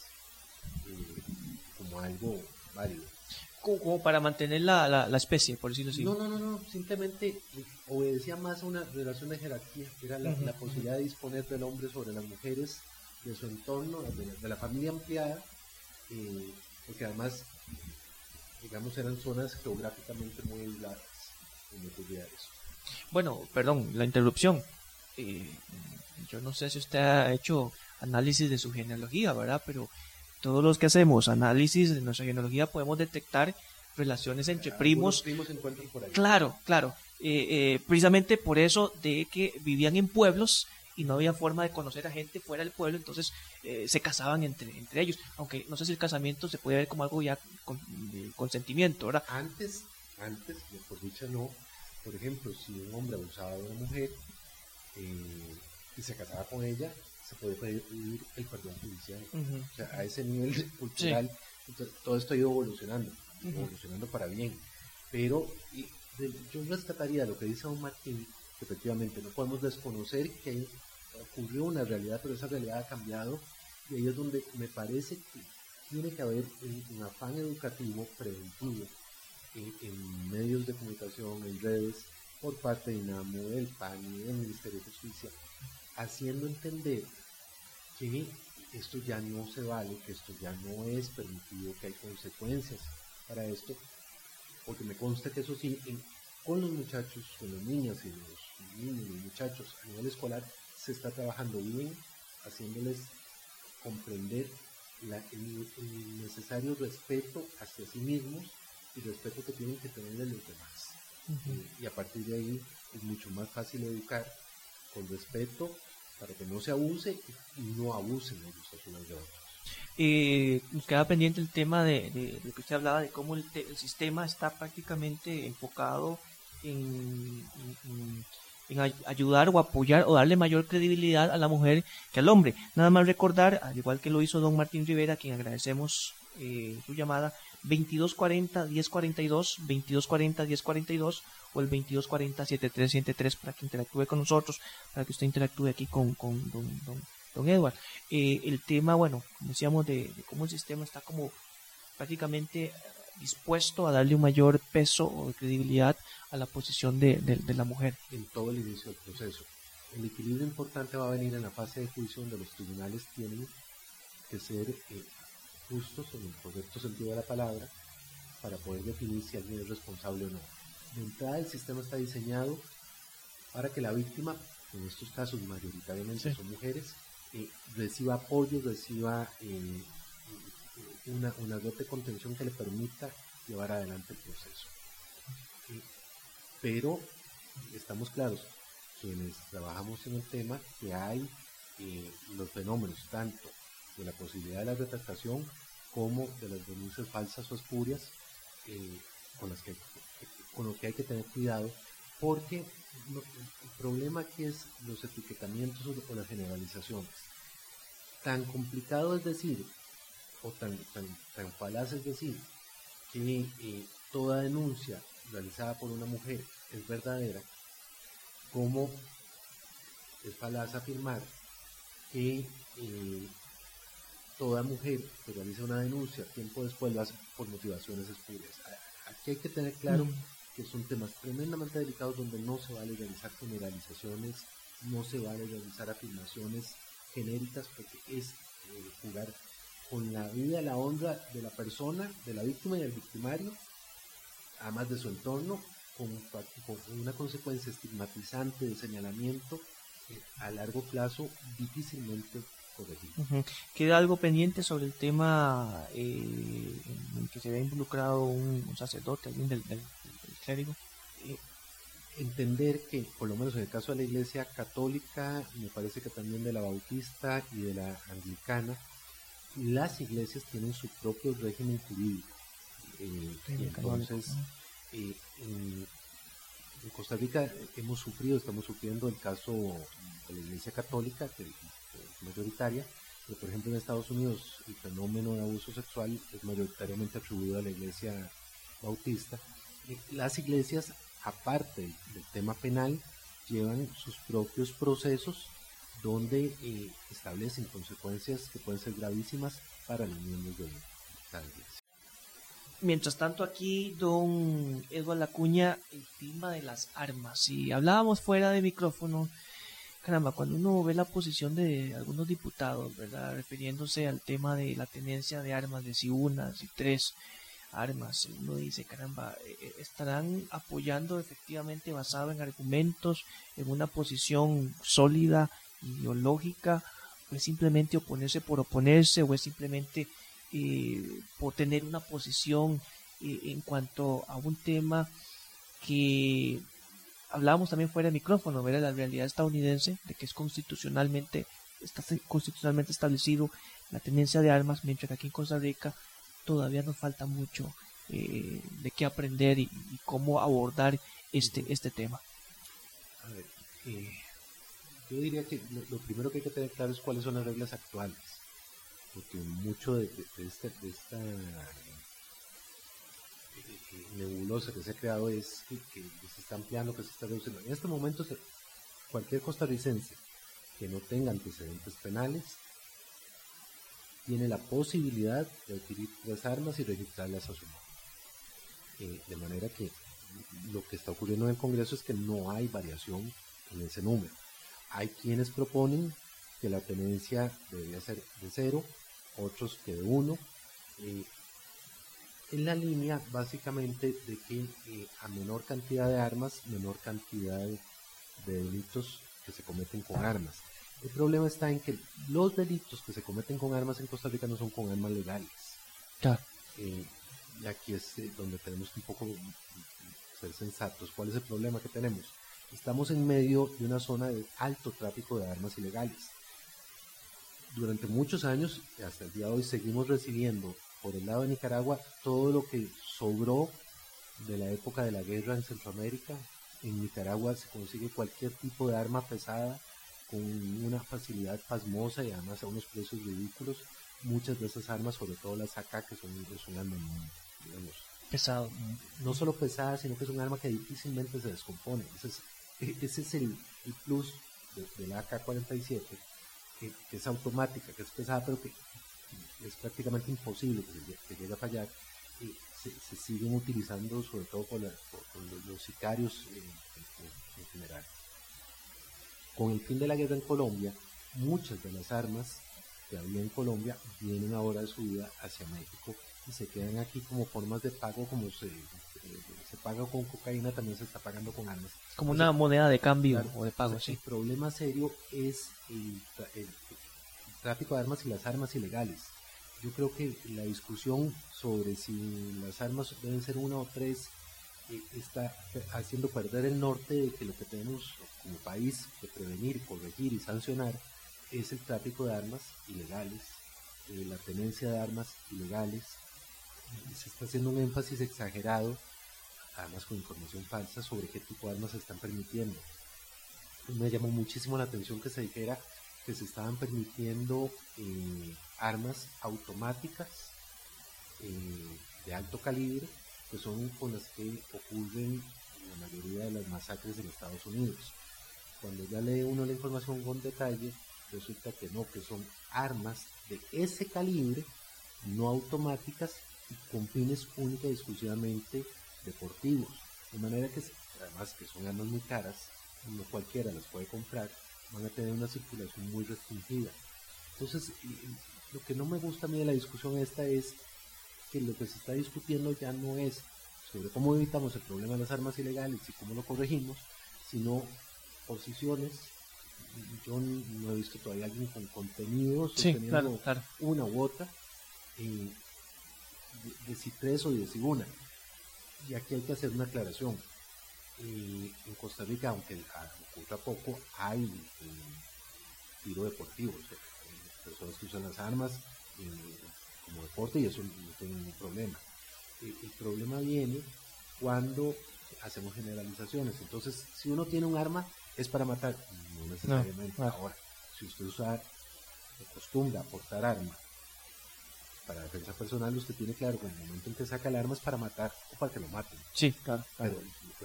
C: eh, como algo válido.
B: Como, para mantener la, la, especie, por decirlo así.
C: No, no, no, no, simplemente obedecía más a una relación de jerarquía, era la, posibilidad de disponer del hombre sobre las mujeres, de su entorno, de la, familia ampliada, eh, porque además, digamos, eran zonas geográficamente muy aisladas, eso.
B: Bueno, perdón, la interrupción. Eh, yo no sé si usted ha hecho análisis de su genealogía, ¿verdad? Pero todos los que hacemos análisis de nuestra genealogía podemos detectar relaciones entre primos.
C: primos se encuentran por ahí.
B: Claro, claro. Eh, eh, precisamente por eso de que vivían en pueblos y no había forma de conocer a gente fuera del pueblo, entonces se casaban entre, entre ellos. Aunque no sé si el casamiento se puede ver como algo ya con consentimiento, ¿verdad?
C: Antes, antes, por dicha no, por ejemplo, si un hombre abusaba de una mujer eh, y se casaba con ella, se puede pedir el perdón judicial. O sea, a ese nivel cultural, todo esto ha ido evolucionando, evolucionando para bien. Pero yo rescataría lo que dice don Martín, que efectivamente no podemos desconocer que ocurrió una realidad, pero esa realidad ha cambiado y ahí es donde me parece que tiene que haber un afán educativo preventivo en, medios de comunicación, en redes, por parte de INAMO, del PANI, del Ministerio de Justicia, haciendo entender que esto ya no se vale, que esto ya no es permitido, que hay consecuencias para esto, porque me consta que eso sí, con los muchachos, con las niñas y los niños y los muchachos a nivel escolar, se está trabajando bien, haciéndoles comprender el, necesario respeto hacia sí mismos y respeto que tienen que tener de los demás. Eh, y a partir de ahí es mucho más fácil educar con respeto para que no se abuse y no abusen los unos de otros.
B: Eh, nos queda pendiente el tema de, de, que usted hablaba de cómo el, sistema está prácticamente enfocado en, en, ayudar o apoyar o darle mayor credibilidad a la mujer que al hombre. Nada más recordar, al igual que lo hizo don Martín Rivera, a quien agradecemos eh, su llamada, 2240 1042, 2240 1042 o el 2240 7373 para que interactúe con nosotros, para que usted interactúe aquí con, con don, don, don Edward. Eh, el tema, bueno, como decíamos, de, cómo el sistema está como prácticamente dispuesto a darle un mayor peso o credibilidad a la posición de, de, la mujer.
C: En todo el inicio del proceso. El equilibrio importante va a venir en la fase de juicio donde los tribunales tienen que ser eh, justos en el correcto sentido de la palabra para poder definir si alguien es responsable o no. De entrada, el sistema está diseñado para que la víctima, en estos casos mayoritariamente son mujeres, eh, reciba apoyo, reciba eh, una, una dote de contención que le permita llevar adelante el proceso. Eh, pero estamos claros, quienes trabajamos en el tema, que hay los fenómenos tanto de la posibilidad de la retractación como de las denuncias falsas o espurias eh, con, las que, con lo que hay que tener cuidado porque el problema aquí es los etiquetamientos o las generalizaciones. Tan complicado es decir, o tan, tan, tan falaz es decir, que eh, toda denuncia realizada por una mujer es verdadera, como es falaz afirmar que eh, toda mujer que realiza una denuncia tiempo después lo hace por motivaciones espurias. Aquí hay que tener claro mm. que son temas tremendamente delicados donde no se vale realizar generalizaciones, no se vale realizar afirmaciones genéricas porque es eh, jugar con la vida, la honra de la persona, de la víctima y del victimario, además de su entorno, con, una consecuencia estigmatizante de señalamiento a largo plazo difícilmente
B: Queda algo pendiente sobre el tema eh, en el que se ve involucrado un, sacerdote, alguien del, clérigo.
C: Eh, entender que, por lo menos en el caso de la Iglesia Católica, me parece que también de la Bautista y de la Anglicana, las iglesias tienen su propio régimen jurídico. Eh, entonces, eh, en, Costa Rica hemos sufrido, estamos sufriendo el caso de la Iglesia Católica, que, es mayoritaria, pero por ejemplo en Estados Unidos el fenómeno de abuso sexual es mayoritariamente atribuido a la Iglesia Bautista. Eh, las iglesias, aparte del tema penal, llevan sus propios procesos donde eh, establecen consecuencias que pueden ser gravísimas para los miembros de la iglesia.
B: Mientras tanto aquí, don Eduardo Lacuña, el tema de las armas. Si hablábamos fuera de micrófono, caramba, cuando uno ve la posición de algunos diputados, ¿verdad? Refiriéndose al tema de la tenencia de armas, de si una, si tres armas, uno dice, caramba, eh, eh, estarán apoyando efectivamente basado en argumentos, en una posición sólida ideológica, o es simplemente oponerse por oponerse, o es simplemente eh, por tener una posición eh, en cuanto a un tema que hablábamos también fuera de micrófono, ver la realidad estadounidense, de que es constitucionalmente, está constitucionalmente establecido la tenencia de armas, mientras que aquí en Costa Rica todavía nos falta mucho eh, de qué aprender y, cómo abordar este, este tema.
C: A ver, yo diría que lo, primero que hay que tener claro es cuáles son las reglas actuales, porque mucho de, esta, eh, eh, nebulosa que se ha creado es que, se está ampliando, que se está reduciendo. En este momento, cualquier costarricense que no tenga antecedentes penales tiene la posibilidad de adquirir tres armas y registrarlas a su nombre. Eh, de manera que lo que está ocurriendo en el Congreso es que no hay variación en ese número. Hay quienes proponen que la tenencia debería ser de cero, otros que de uno. Eh, en la línea básicamente de que eh, a menor cantidad de armas, menor cantidad de, delitos que se cometen con armas. El problema está en que los delitos que se cometen con armas en Costa Rica no son con armas legales. Eh, y aquí es donde tenemos que un poco ser sensatos. ¿Cuál es el problema que tenemos? Estamos en medio de una zona de alto tráfico de armas ilegales. Durante muchos años, hasta el día de hoy, seguimos recibiendo por el lado de Nicaragua todo lo que sobró de la época de la guerra en Centroamérica. En Nicaragua se consigue cualquier tipo de arma pesada con una facilidad pasmosa y además a unos precios ridículos. Muchas de esas armas, sobre todo las AK, que son, un arma, digamos,
B: pesado.
C: No solo pesada, sino que es un arma que difícilmente se descompone. Ese e, ese es el, plus de, la AK-47, que, es automática, que es pesada, pero que es prácticamente imposible que, llegue a fallar. Y se, siguen utilizando sobre todo por, los, sicarios en, general. Con el fin de la guerra en Colombia, muchas de las armas que había en Colombia vienen ahora de su vida hacia México y se quedan aquí como formas de pago, como se, se paga con cocaína, también se está pagando con armas.
B: Como una moneda de cambio o de pago, sí.
C: El problema serio es el, tráfico de armas y las armas ilegales. Yo creo que la discusión sobre si las armas deben ser una o tres eh, está haciendo perder el norte de que lo que tenemos como país que prevenir, corregir y sancionar es el tráfico de armas ilegales, eh, la tenencia de armas ilegales, se está haciendo un énfasis exagerado, además con información falsa, sobre qué tipo de armas se están permitiendo. Me llamó muchísimo la atención que se dijera que se estaban permitiendo eh, armas automáticas eh, de alto calibre, que son con las que ocurren la mayoría de las masacres en Estados Unidos. Cuando ya lee uno la información con detalle, resulta que no, que son armas de ese calibre, no automáticas con fines única y exclusivamente deportivos. De manera que, además que son armas muy caras, no cualquiera las puede comprar, van a tener una circulación muy restringida. Entonces, lo que no me gusta a mí de la discusión esta es que lo que se está discutiendo ya no es sobre cómo evitamos el problema de las armas ilegales y cómo lo corregimos, sino posiciones. Yo no he visto todavía alguien con contenido
B: sosteniendo
C: una u otra, eh, de, si tres o de si una. Y aquí hay que hacer una aclaración. Eh, en Costa Rica, aunque ocurra poco, hay eh, tiro deportivo. personas que usan las armas como deporte y eso no tiene ningún problema. el problema viene cuando hacemos generalizaciones. Entonces, si uno tiene un arma, es para matar. No necesariamente. Ahora, si usted usa, acostumbra a portar arma para defensa personal, usted tiene claro que en el momento en que saca el arma es para matar o para que lo maten.
B: Sí, claro.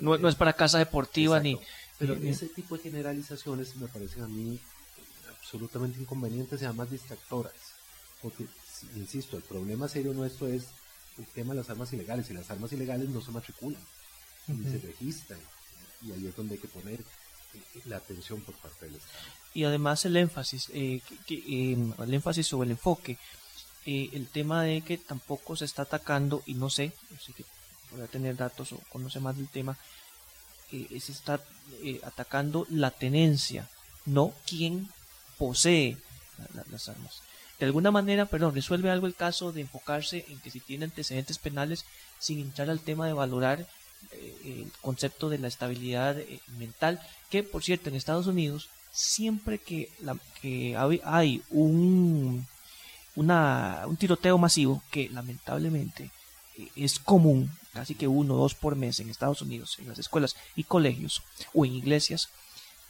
B: no, no, es para casa deportiva ni.
C: Pero ese tipo de generalizaciones me parecen a mí absolutamente inconvenientes y además distractoras. Porque, insisto, el problema serio nuestro es el tema de las armas ilegales. Y las armas ilegales no se matriculan, ni se registran. Y ahí es donde hay que poner eh, la atención por parte del Estado.
B: Y además el énfasis, eh, em, el énfasis sobre el enfoque, eh, el tema de que tampoco se está atacando, y no sé, sé que voy a tener datos o conoce más del tema, se está atacando la tenencia, no quien posee las armas. De alguna manera, perdón, resuelve algo el caso de enfocarse en que si tiene antecedentes penales sin entrar al tema de valorar eh, el concepto de la estabilidad eh, mental, que por cierto en Estados Unidos siempre que hay un, una, un tiroteo masivo, que lamentablemente eh, es común, casi que uno o dos por mes en Estados Unidos, en las escuelas y colegios o en iglesias,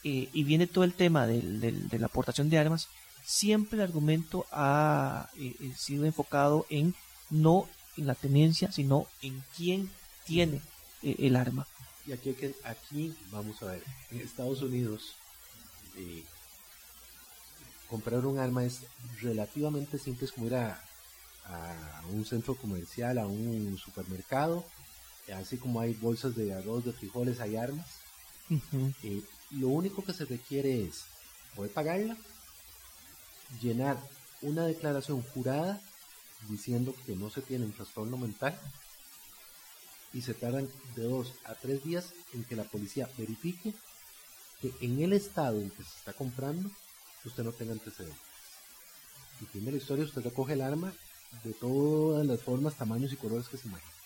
B: y viene todo el tema de la aportación de armas, siempre el argumento ha eh, eh, sido enfocado en no en la tenencia, sino en quién tiene eh, el arma.
C: Y aquí, aquí vamos a ver, en Estados Unidos comprar un arma es relativamente simple, es como ir a, un centro comercial, a un supermercado, así como hay bolsas de arroz, de frijoles, hay armas. lo único que se requiere es poder pagarla llenar una declaración jurada diciendo que no se tiene un trastorno mental y se tardan de dos a tres días en que la policía verifique que en el estado en que se está comprando usted no tenga antecedentes. De la historia, usted recoge el arma de todas las formas, tamaños y colores que se imaginen.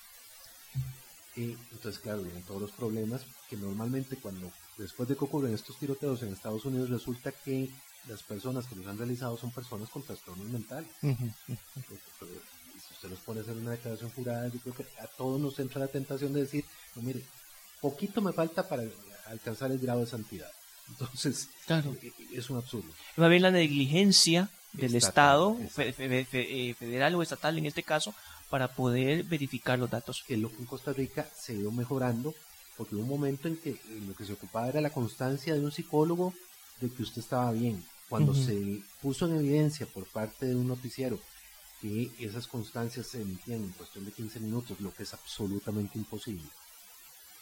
C: Y entonces, claro, vienen todos los problemas que normalmente cuando después de que ocurren estos tiroteos en Estados Unidos resulta que las personas que los han realizado son personas con trastornos mentales. y si usted los pone a hacer una declaración jurada, yo creo que a todos nos entra la tentación de decir, no, mire, poquito me falta para alcanzar el grado de santidad. Entonces, claro. E, e, es un absurdo.
B: Va bien la negligencia del Estado, eh, federal o estatal en este caso, para poder verificar los datos.
C: Es lo que en Costa Rica se ido mejorando, porque hubo un momento en que lo que se ocupaba era la constancia de un psicólogo de que usted estaba bien. Cuando se puso en evidencia por parte de un noticiero que esas constancias se emitían en cuestión de 15 minutos, lo que es absolutamente imposible,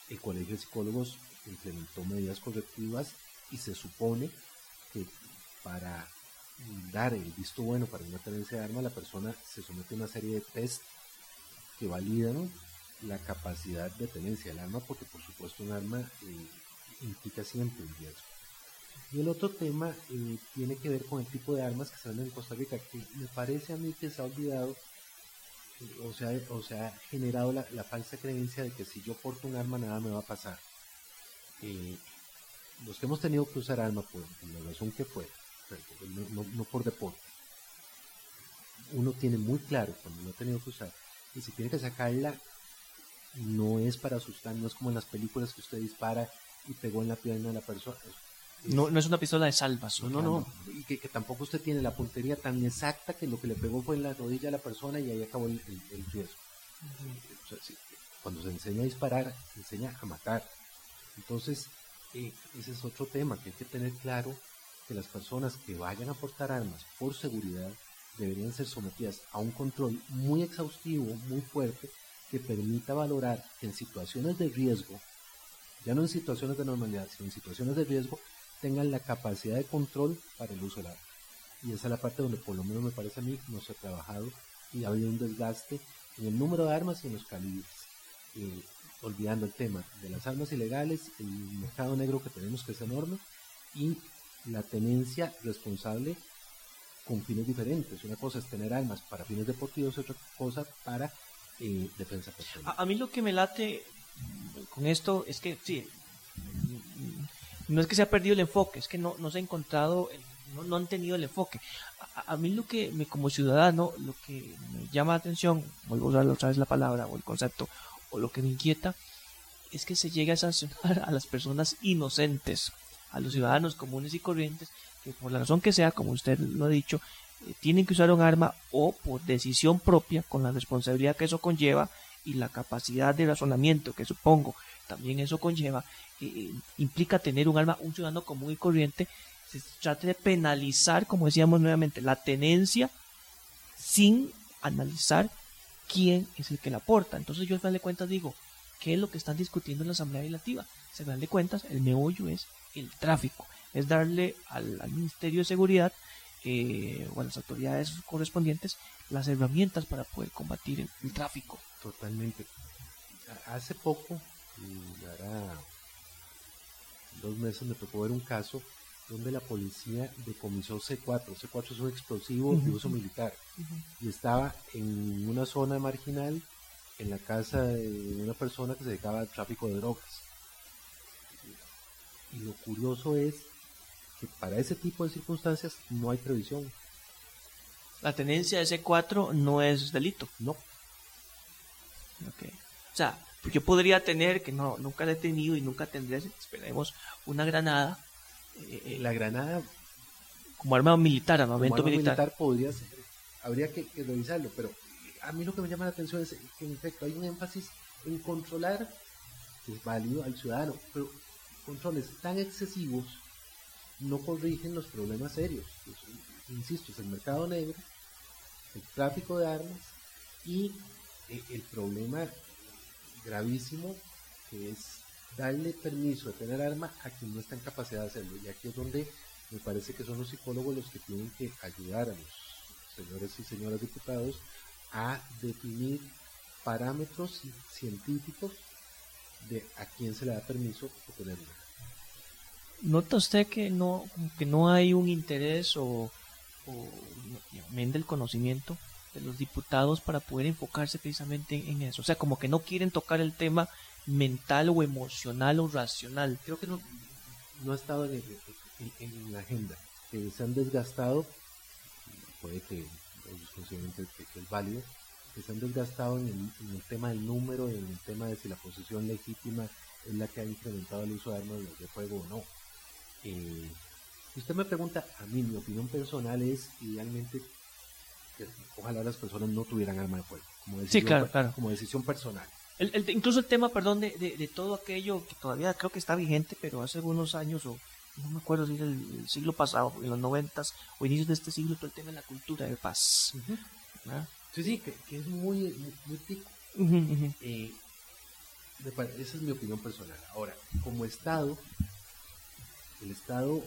C: el Colegio de Psicólogos implementó medidas correctivas y se supone que para dar el visto bueno para una tenencia de arma, la persona se somete a una serie de test que validan la capacidad de tenencia del arma, porque por supuesto un arma eh, implica siempre un riesgo. Y el otro tema eh, tiene que ver con el tipo de armas que se venden en Costa Rica, que me parece a mí que se ha olvidado eh, o, sea, o se ha generado la, falsa creencia de que si yo porto un arma nada me va a pasar. Los que hemos tenido que usar arma por la razón que fue, no, por deporte, uno tiene muy claro cuando no ha tenido que usar, y si tiene que sacarla, no es para asustar, no es como en las películas que usted dispara y pegó en la pierna de la persona.
B: No, no es una pistola de salvas.
C: No, no, no. Y que, tampoco usted tiene la puntería tan exacta que lo que le pegó fue en la rodilla a la persona y ahí acabó el, el, riesgo. Cuando se enseña a disparar, se enseña a matar. Entonces, eh, ese es otro tema que hay que tener claro que las personas que vayan a portar armas por seguridad deberían ser sometidas a un control muy exhaustivo, muy fuerte, que permita valorar que en situaciones de riesgo, ya no en situaciones de normalidad, sino en situaciones de riesgo, tengan la capacidad de control para el uso del arma. Y esa es la parte donde por lo menos me parece a mí no se ha trabajado y ha habido un desgaste en el número de armas y en los calibres. Eh, olvidando el tema de las armas ilegales, el mercado negro que tenemos que es enorme y la tenencia responsable con fines diferentes. Una cosa es tener armas para fines deportivos otra cosa para eh, defensa personal.
B: A, mí lo que me late con esto es que, sí, no es que se ha perdido el enfoque, es que no, no se ha encontrado, no, no han tenido el enfoque. A, mí lo que, me, como ciudadano, lo que me llama la atención, vuelvo a usar otra vez la palabra o el concepto, o lo que me inquieta, es que se llegue a sancionar a las personas inocentes, a los ciudadanos comunes y corrientes, que por la razón que sea, como usted lo ha dicho, eh, tienen que usar un arma o por decisión propia, con la responsabilidad que eso conlleva y la capacidad de razonamiento que supongo también eso conlleva, eh, implica tener un arma, un ciudadano común y corriente, se trata de penalizar, como decíamos nuevamente, la tenencia sin analizar quién es el que la aporta. Entonces yo al final de cuentas digo, ¿qué es lo que están discutiendo en la Asamblea Legislativa? Al final de cuentas, el meollo es el tráfico, es darle al, Ministerio de Seguridad eh, o a las autoridades correspondientes las herramientas para poder combatir el, tráfico.
C: Totalmente. Hace poco, hará dos meses, me tocó ver un caso donde la policía decomisó C4. C4 es un explosivo de uso militar y estaba en una zona marginal en la casa de una persona que se dedicaba al tráfico de drogas. Y lo curioso es que para ese tipo de circunstancias no hay previsión.
B: La tenencia de C4 no es delito.
C: No.
B: Okay. O sea, yo podría tener, que no, nunca he tenido y nunca tendré, esperemos, una granada.
C: Eh, la granada.
B: Como arma militar, armamento militar. militar.
C: podría ser. Habría que, revisarlo, pero a mí lo que me llama la atención es que en efecto hay un énfasis en controlar, que es válido al ciudadano, pero controles tan excesivos no corrigen los problemas serios. Pues, insisto, es el mercado negro, el tráfico de armas y eh, el problema gravísimo que es darle permiso de tener arma a quien no está en capacidad de hacerlo. Y aquí es donde me parece que son los psicólogos los que tienen que ayudar a los señores y señoras diputados a definir parámetros científicos de a quién se le da permiso de tener.
B: ¿Nota usted que no, que no hay un interés o, o el conocimiento de los diputados para poder enfocarse precisamente en, eso. O sea, como que no quieren tocar el tema mental o emocional o racional.
C: Creo que no, no ha estado en, la agenda. Que se han desgastado, puede que ellos consideren que, es válido, que se han desgastado en el, tema del número, en el tema de si la posición legítima es la que ha incrementado el uso de armas de fuego o no. Eh, si usted me pregunta, a mí mi opinión personal es idealmente ojalá las personas no tuvieran arma de fuego, como decisión, Como decisión personal.
B: El, incluso el tema, perdón, de, de, todo aquello que todavía creo que está vigente, pero hace algunos años, o no me acuerdo si era el, siglo pasado, en los noventas o inicios de este siglo, todo el tema de la cultura de paz.
C: Sí, sí, que, es muy, muy, tico. Eh, esa es mi opinión personal. Ahora, como Estado, el Estado,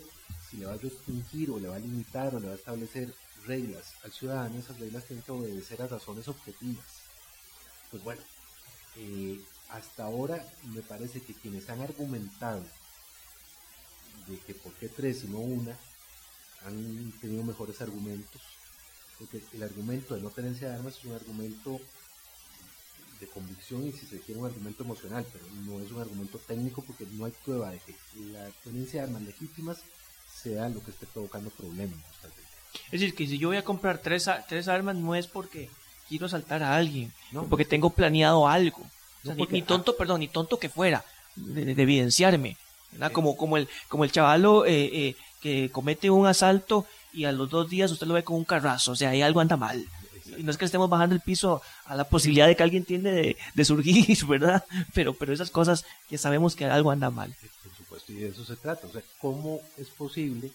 C: si le va a restringir o le va a limitar o le va a establecer reglas al ciudadano, esas reglas tienen que obedecer a razones objetivas. Pues bueno, eh, hasta ahora me parece que quienes han argumentado de que por qué tres y no una, han tenido mejores argumentos, porque el argumento de no tenencia de armas es un argumento de convicción y si se quiere un argumento emocional, pero no es un argumento técnico porque no hay prueba de que la tenencia de armas legítimas sea lo que esté provocando problemas.
B: Es decir, que si yo voy a comprar tres, tres armas no es porque quiero asaltar a alguien, no, porque tengo planeado algo. ni, tonto, perdón, ni tonto que fuera, de, evidenciarme. Como, como, el, como el chavalo eh, eh, que comete un asalto y a los dos días usted lo ve con un carrazo, o sea, ahí algo anda mal. Y no es que estemos bajando el piso a la posibilidad de que alguien tiene de, de, surgir, <laughs> ¿verdad? Pero, pero esas cosas que sabemos que algo anda mal.
C: Por supuesto, y de eso se trata. O sea, ¿cómo es posible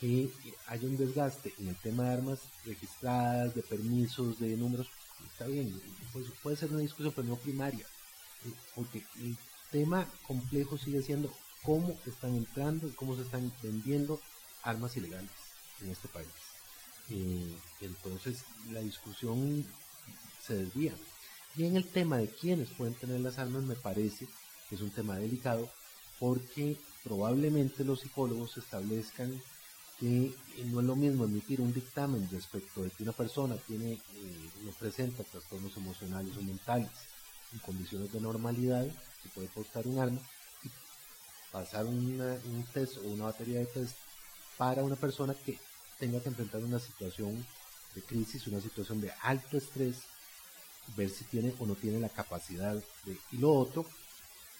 C: que haya un desgaste en el tema de armas registradas, de permisos, de números, está bien, pues puede ser una discusión, pero no primaria, eh, porque el tema complejo sigue siendo cómo están entrando y cómo se están vendiendo armas ilegales en este país. Eh, entonces la discusión se desvía. Y en el tema de quiénes pueden tener las armas me parece que es un tema delicado porque probablemente los psicólogos establezcan que no es lo mismo emitir un dictamen respecto de que una persona tiene eh, no presenta trastornos emocionales o mentales en condiciones de normalidad, que puede portar un arma, y pasar un test o una batería de test para una persona que tenga que enfrentar una situación de crisis, una situación de alto estrés, ver si tiene o no tiene la capacidad de... Y lo otro,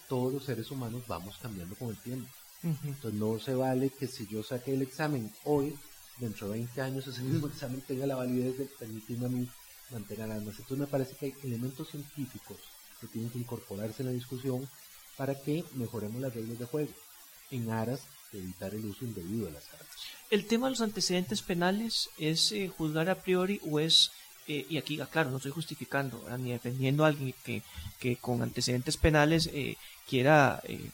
C: todos los seres humanos vamos cambiando con el tiempo. Entonces no se vale que si yo saqué el examen hoy, dentro de 20 años ese mismo examen tenga la validez de permitirme a mí mantener armas. Entonces me parece que hay elementos científicos que tienen que incorporarse en la discusión para que mejoremos las reglas de juego en aras de evitar el uso indebido de las armas.
B: El tema de los antecedentes penales es eh, juzgar a priori o es eh, y aquí, claro, no estoy justificando ni defendiendo a alguien que, que con antecedentes penales eh, quiera eh,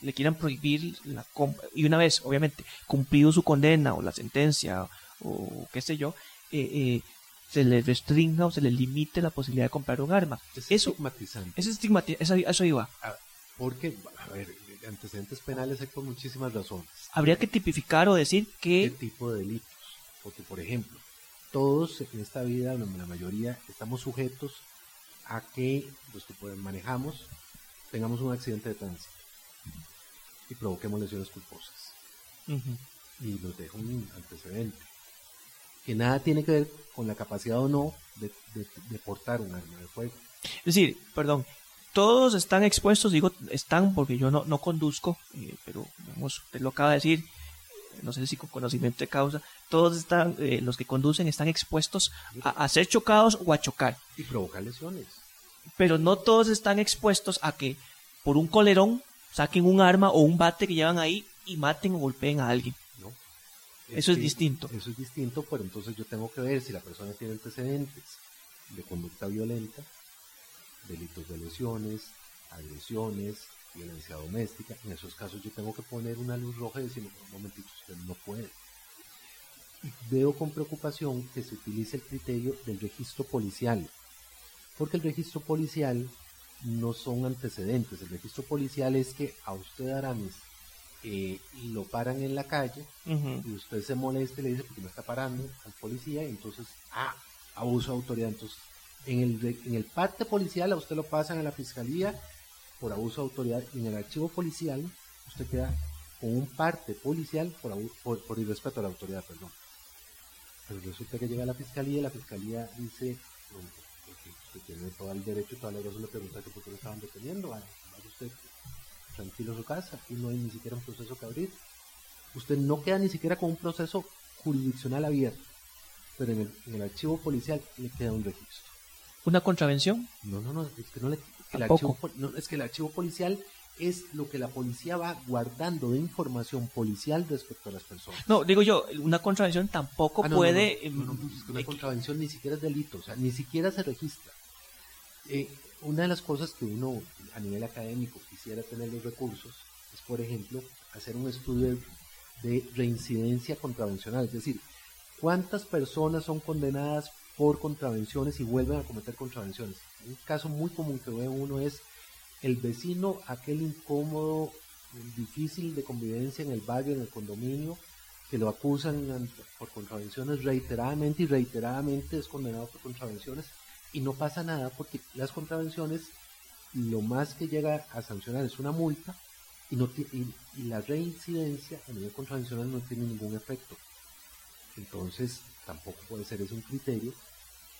B: le quieran prohibir la compra y una vez obviamente cumplido su condena o la sentencia o qué sé yo se le restringa o se le limite la posibilidad de comprar un arma.
C: Es eso estigmatizante.
B: es estigmatizante eso, iba.
C: Ah, porque a ver antecedentes penales hay por muchísimas razones.
B: Habría que tipificar o decir
C: qué tipo de delitos porque por ejemplo todos en esta vida, la mayoría, estamos sujetos a que los que manejamos tengamos un accidente de tránsito y provoquemos lesiones culposas. Y nos deja un antecedente que nada tiene que ver con la capacidad o no de, portar un arma de fuego.
B: Es decir, perdón, todos están expuestos, digo están porque yo no, no conduzco, eh, pero vamos, usted lo acaba de decir, no sé si con conocimiento de causa, todos están, eh, los que conducen están expuestos a, ser chocados o a chocar.
C: Y provocar lesiones.
B: Pero no todos están expuestos a que por un colerón saquen un arma o un bate que llevan ahí y maten o golpeen a alguien. No. eso es distinto.
C: Eso es distinto, pero entonces yo tengo que ver si la persona tiene antecedentes de conducta violenta, delitos de lesiones, agresiones, violencia doméstica, en esos casos yo tengo que poner una luz roja y decir, un momentito, usted no puede. Y veo con preocupación que se utilice el criterio del registro policial, porque el registro policial no son antecedentes, el registro policial es que a usted Aramis eh, lo paran en la calle y usted se molesta y le dice porque me está parando al policía y entonces, ah, abuso de autoridad. Entonces, en el, en el parte policial a usted lo pasan a la fiscalía por abuso de autoridad y en el archivo policial usted queda con un parte policial por, por, por irrespeto a la autoridad, perdón. Pero resulta que llega a la fiscalía y la fiscalía dice, usted tiene todo el derecho y toda la razón le pregunta que por qué lo estaban deteniendo, vaya, usted tranquilo a su casa y no hay ni siquiera un proceso que abrir. Usted no queda ni siquiera con un proceso jurisdiccional abierto, pero en el, en el archivo policial le queda un registro.
B: ¿Una contravención?
C: No, no, no, es que no le, el archivo, es que el archivo policial es lo que la policía va guardando de información policial respecto a las personas.
B: No, digo yo, una contravención tampoco ah, puede...
C: Una contravención ni siquiera es delito, o sea, ni siquiera se registra. Eh, una de las cosas que uno a nivel académico quisiera tener los recursos es, por ejemplo, hacer un estudio de reincidencia contravencional, es decir, cuántas personas son condenadas por contravenciones y vuelven a cometer contravenciones. Un caso muy común que ve uno es el vecino, aquel incómodo, difícil de convivencia en el barrio, en el condominio, que lo acusan por contravenciones reiteradamente y reiteradamente es condenado por contravenciones y no pasa nada porque las contravenciones lo más que llega a sancionar es una multa y, no y la reincidencia a nivel contravencional no tiene ningún efecto. Entonces tampoco puede ser ese un criterio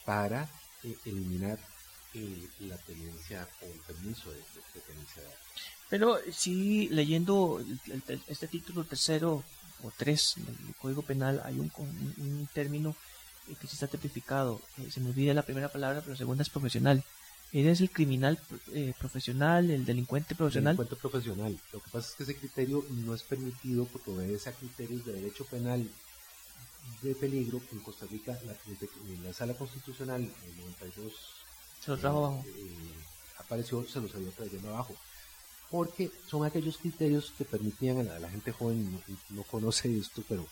C: para eh, eliminar eh, la tenencia o el permiso de, tenencia
B: Pero sí, leyendo este título tercero o tres del Código Penal, hay un, un, término eh, que sí está tipificado. se me olvida la primera palabra, pero la segunda es profesional. Eres el criminal profesional, el delincuente profesional.
C: Delincuente profesional. Lo que pasa es que ese criterio no es permitido porque obedece a criterios de derecho penal de peligro en Costa Rica, la, en la sala constitucional en 92
B: se los trajo abajo.
C: Eh, apareció, se los había traído abajo. Porque son aquellos criterios que permitían a la, gente joven, no, no, conoce esto, pero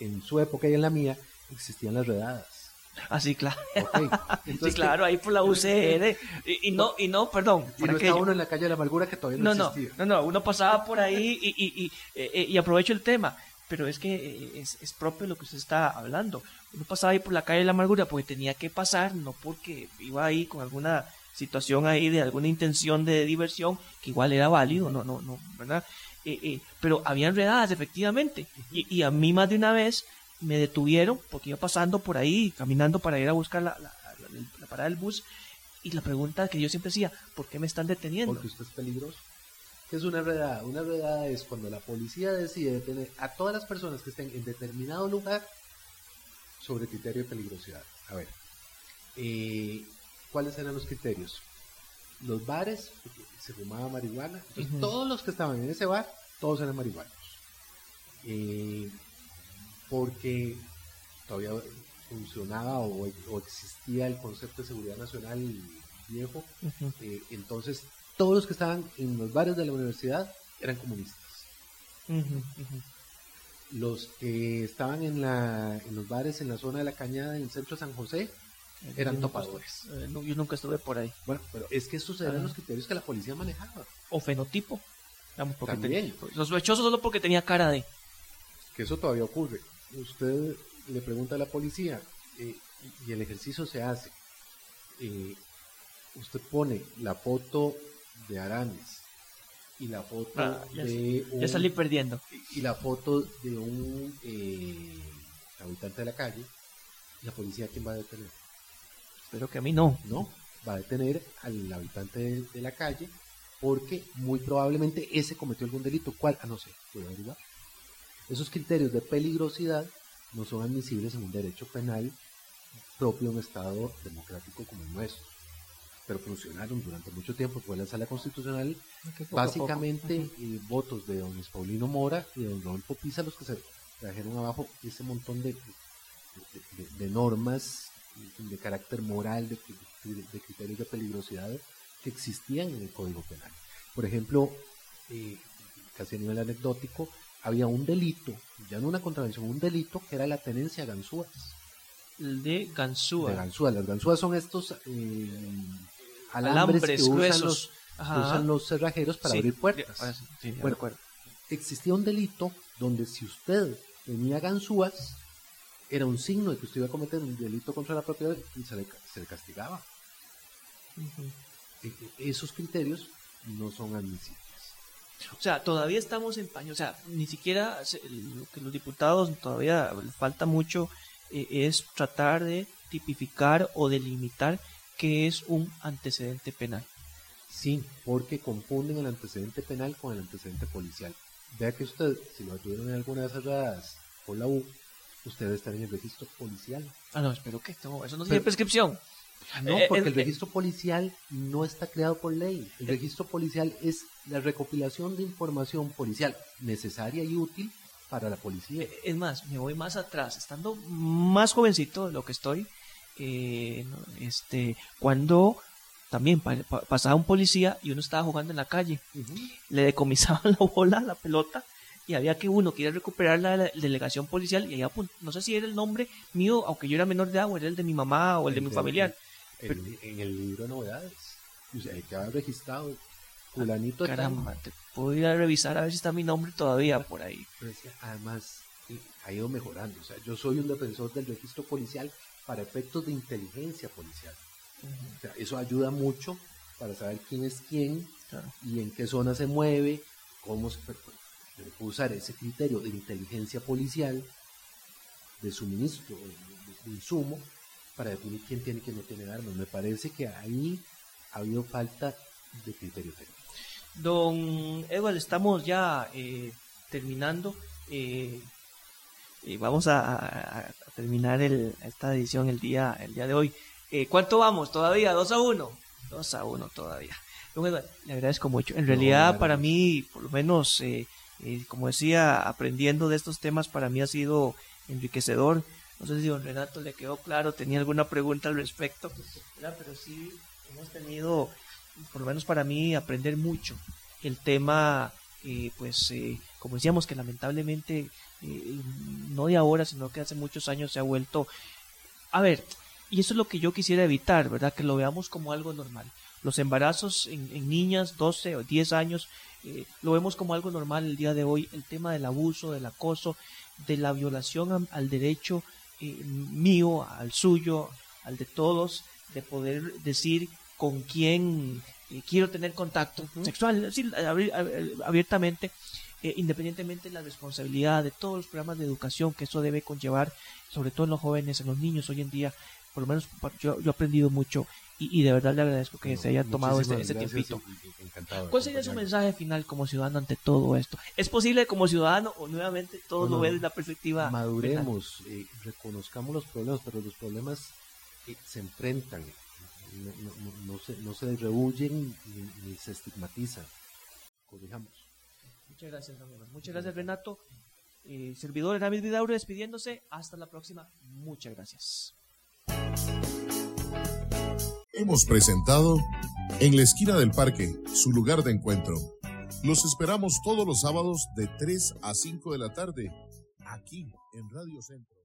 C: en su época y en la mía existían las redadas.
B: Ah, sí, claro. <laughs> sí, claro, ahí por la UCR. Y, no, y no, perdón.
C: Y no está uno en la calle de la amargura que todavía no,
B: no
C: existía.
B: No, no, uno pasaba por ahí y, y, y, eh, y aprovecho el tema pero es que eh, es, es, propio lo que usted está hablando. Uno pasaba ahí por la calle de la amargura porque tenía que pasar, no porque iba ahí con alguna situación ahí de alguna intención de diversión, que igual era válido, no, no, no, ¿verdad? Eh, eh, pero había enredadas, efectivamente, y, y, a mí más de una vez me detuvieron porque iba pasando por ahí, caminando para ir a buscar la, la, la parada del bus, y la pregunta que yo siempre decía, ¿por qué me están deteniendo?
C: Porque usted es peligroso. ¿Qué es una redada? Una redada es cuando la policía decide detener a todas las personas que estén en determinado lugar sobre criterio de peligrosidad. A ver, eh, ¿cuáles eran los criterios? Los bares, se fumaba marihuana, entonces todos los que estaban en ese bar, todos eran marihuanos. Eh, porque todavía funcionaba o, existía el concepto de seguridad nacional viejo, eh, entonces todos los que estaban en los bares de la universidad eran comunistas. Los que estaban en, la, en los bares en la zona de la cañada en el centro de San José eran topadores.
B: Eh, yo nunca estuve por ahí.
C: Bueno, pero es que estos eran los criterios que la policía manejaba.
B: O fenotipo. porque los sospechosos solo porque tenía cara de.
C: Que eso todavía ocurre. Usted le pregunta a la policía eh, y el ejercicio se hace. Eh, usted pone la foto de Aramis y la foto ah, de
B: un, ya salí perdiendo.
C: y la foto de un eh, habitante de la calle la policía quién va a detener
B: espero que a mí no.
C: No va a detener al habitante de, la calle porque muy probablemente ese cometió algún delito. Cuál ah no sé. Puedo averiguar. Esos criterios de peligrosidad no son admisibles en un derecho penal propio de un estado democrático como el nuestro pero funcionaron durante mucho tiempo, fue la sala constitucional, básicamente eh, votos de don Paulino Mora y de don Rodolfo Pisa los que se trajeron abajo ese montón de, de, normas de carácter moral, de, criterios de peligrosidad que existían en el Código Penal. Por ejemplo, eh, casi a nivel anecdótico, había un delito, ya no una contravención, un delito que era la tenencia a ganzúas.
B: De ganzúas.
C: De ganzúas. Las ganzúas son estos eh, alambres, que usan los, usan los, cerrajeros para abrir puertas. bueno, existía un delito donde si usted tenía ganzúas, era un signo de que usted iba a cometer un delito contra la propiedad y se le, se le castigaba. E, e, esos criterios no son admisibles.
B: O sea, todavía estamos en paño, o sea, ni siquiera lo que los diputados todavía falta mucho eh, es tratar de tipificar o delimitar que es un antecedente penal.
C: Sí, porque confunden el antecedente penal con el antecedente policial. Vea que usted, si lo tuvieron en alguna de esas redadas por la U, usted está en el registro policial.
B: Ah, no, espero que esto, eso no tiene prescripción.
C: No, eh, porque el registro policial no está creado por ley. El registro policial es la recopilación de información policial necesaria y útil para la policía.
B: Es más, me voy más atrás, estando más jovencito de lo que estoy, eh, este, cuando también pasaba un policía y uno estaba jugando en la calle, le decomisaban <laughs> la bola, la pelota, y había que uno quiera recuperar la, delegación policial, y allá, no sé si era el nombre mío, aunque yo era menor de edad, o era el de mi mamá o el, de mi familiar.
C: en el libro de novedades, hay que haber registrado fulanito
B: Caramba, te puedo ir a revisar a ver si está mi nombre todavía por ahí.
C: además, ha ido mejorando. O sea, yo soy un defensor del registro policial para efectos de inteligencia policial. eso ayuda mucho para saber quién es quién y en qué zona se mueve, cómo se puede usar ese criterio de inteligencia policial, de suministro, de, insumo, para definir quién tiene y quién no tiene armas. Me parece que ahí ha habido falta de criterio técnico.
B: Don Edward, estamos ya eh, terminando. Eh, y vamos a, terminar esta edición el día, el día de hoy. Eh, ¿Cuánto vamos todavía? ¿2 a 1? 2 a 1 todavía. le agradezco mucho. En realidad, para mí, por lo menos, eh, eh, como decía, aprendiendo de estos temas, para mí ha sido enriquecedor. No sé si don Renato le quedó claro, tenía alguna pregunta al respecto, pero sí hemos tenido, por lo menos para mí, aprender mucho. El tema, eh, pues, eh, como decíamos, que lamentablemente, eh, no de ahora, sino que hace muchos años se ha vuelto... A ver, y eso es lo que yo quisiera evitar, ¿verdad? Que lo veamos como algo normal. Los embarazos en, niñas 12 o 10 años eh, lo vemos como algo normal el día de hoy. El tema del abuso, del acoso, de la violación al derecho eh, mío, al suyo, al de todos, de poder decir con quién eh, quiero tener contacto sexual, abiertamente, independientemente de la responsabilidad de todos los programas de educación que eso debe conllevar, sobre todo en los jóvenes, en los niños hoy en día. Por lo menos yo, yo he aprendido mucho y, de verdad le agradezco que se haya tomado ese, ese tiempito. ¿Cuál sería su mensaje final como ciudadano ante todo esto? ¿Es posible como ciudadano o nuevamente todo lo ve desde la perspectiva?
C: Maduremos, eh, reconozcamos los problemas, pero los problemas eh, se enfrentan, no, no, se, no se rehuyen ni, se estigmatizan. Corrijamos.
B: Muchas gracias, Muchas gracias, Renato. Eh, servidor Eramis Vidauro despidiéndose. Hasta la próxima. Muchas gracias.
A: Hemos presentado En la esquina del parque, su lugar de encuentro. Los esperamos todos los sábados de 3 a 5 de la tarde, aquí en Radio Centro.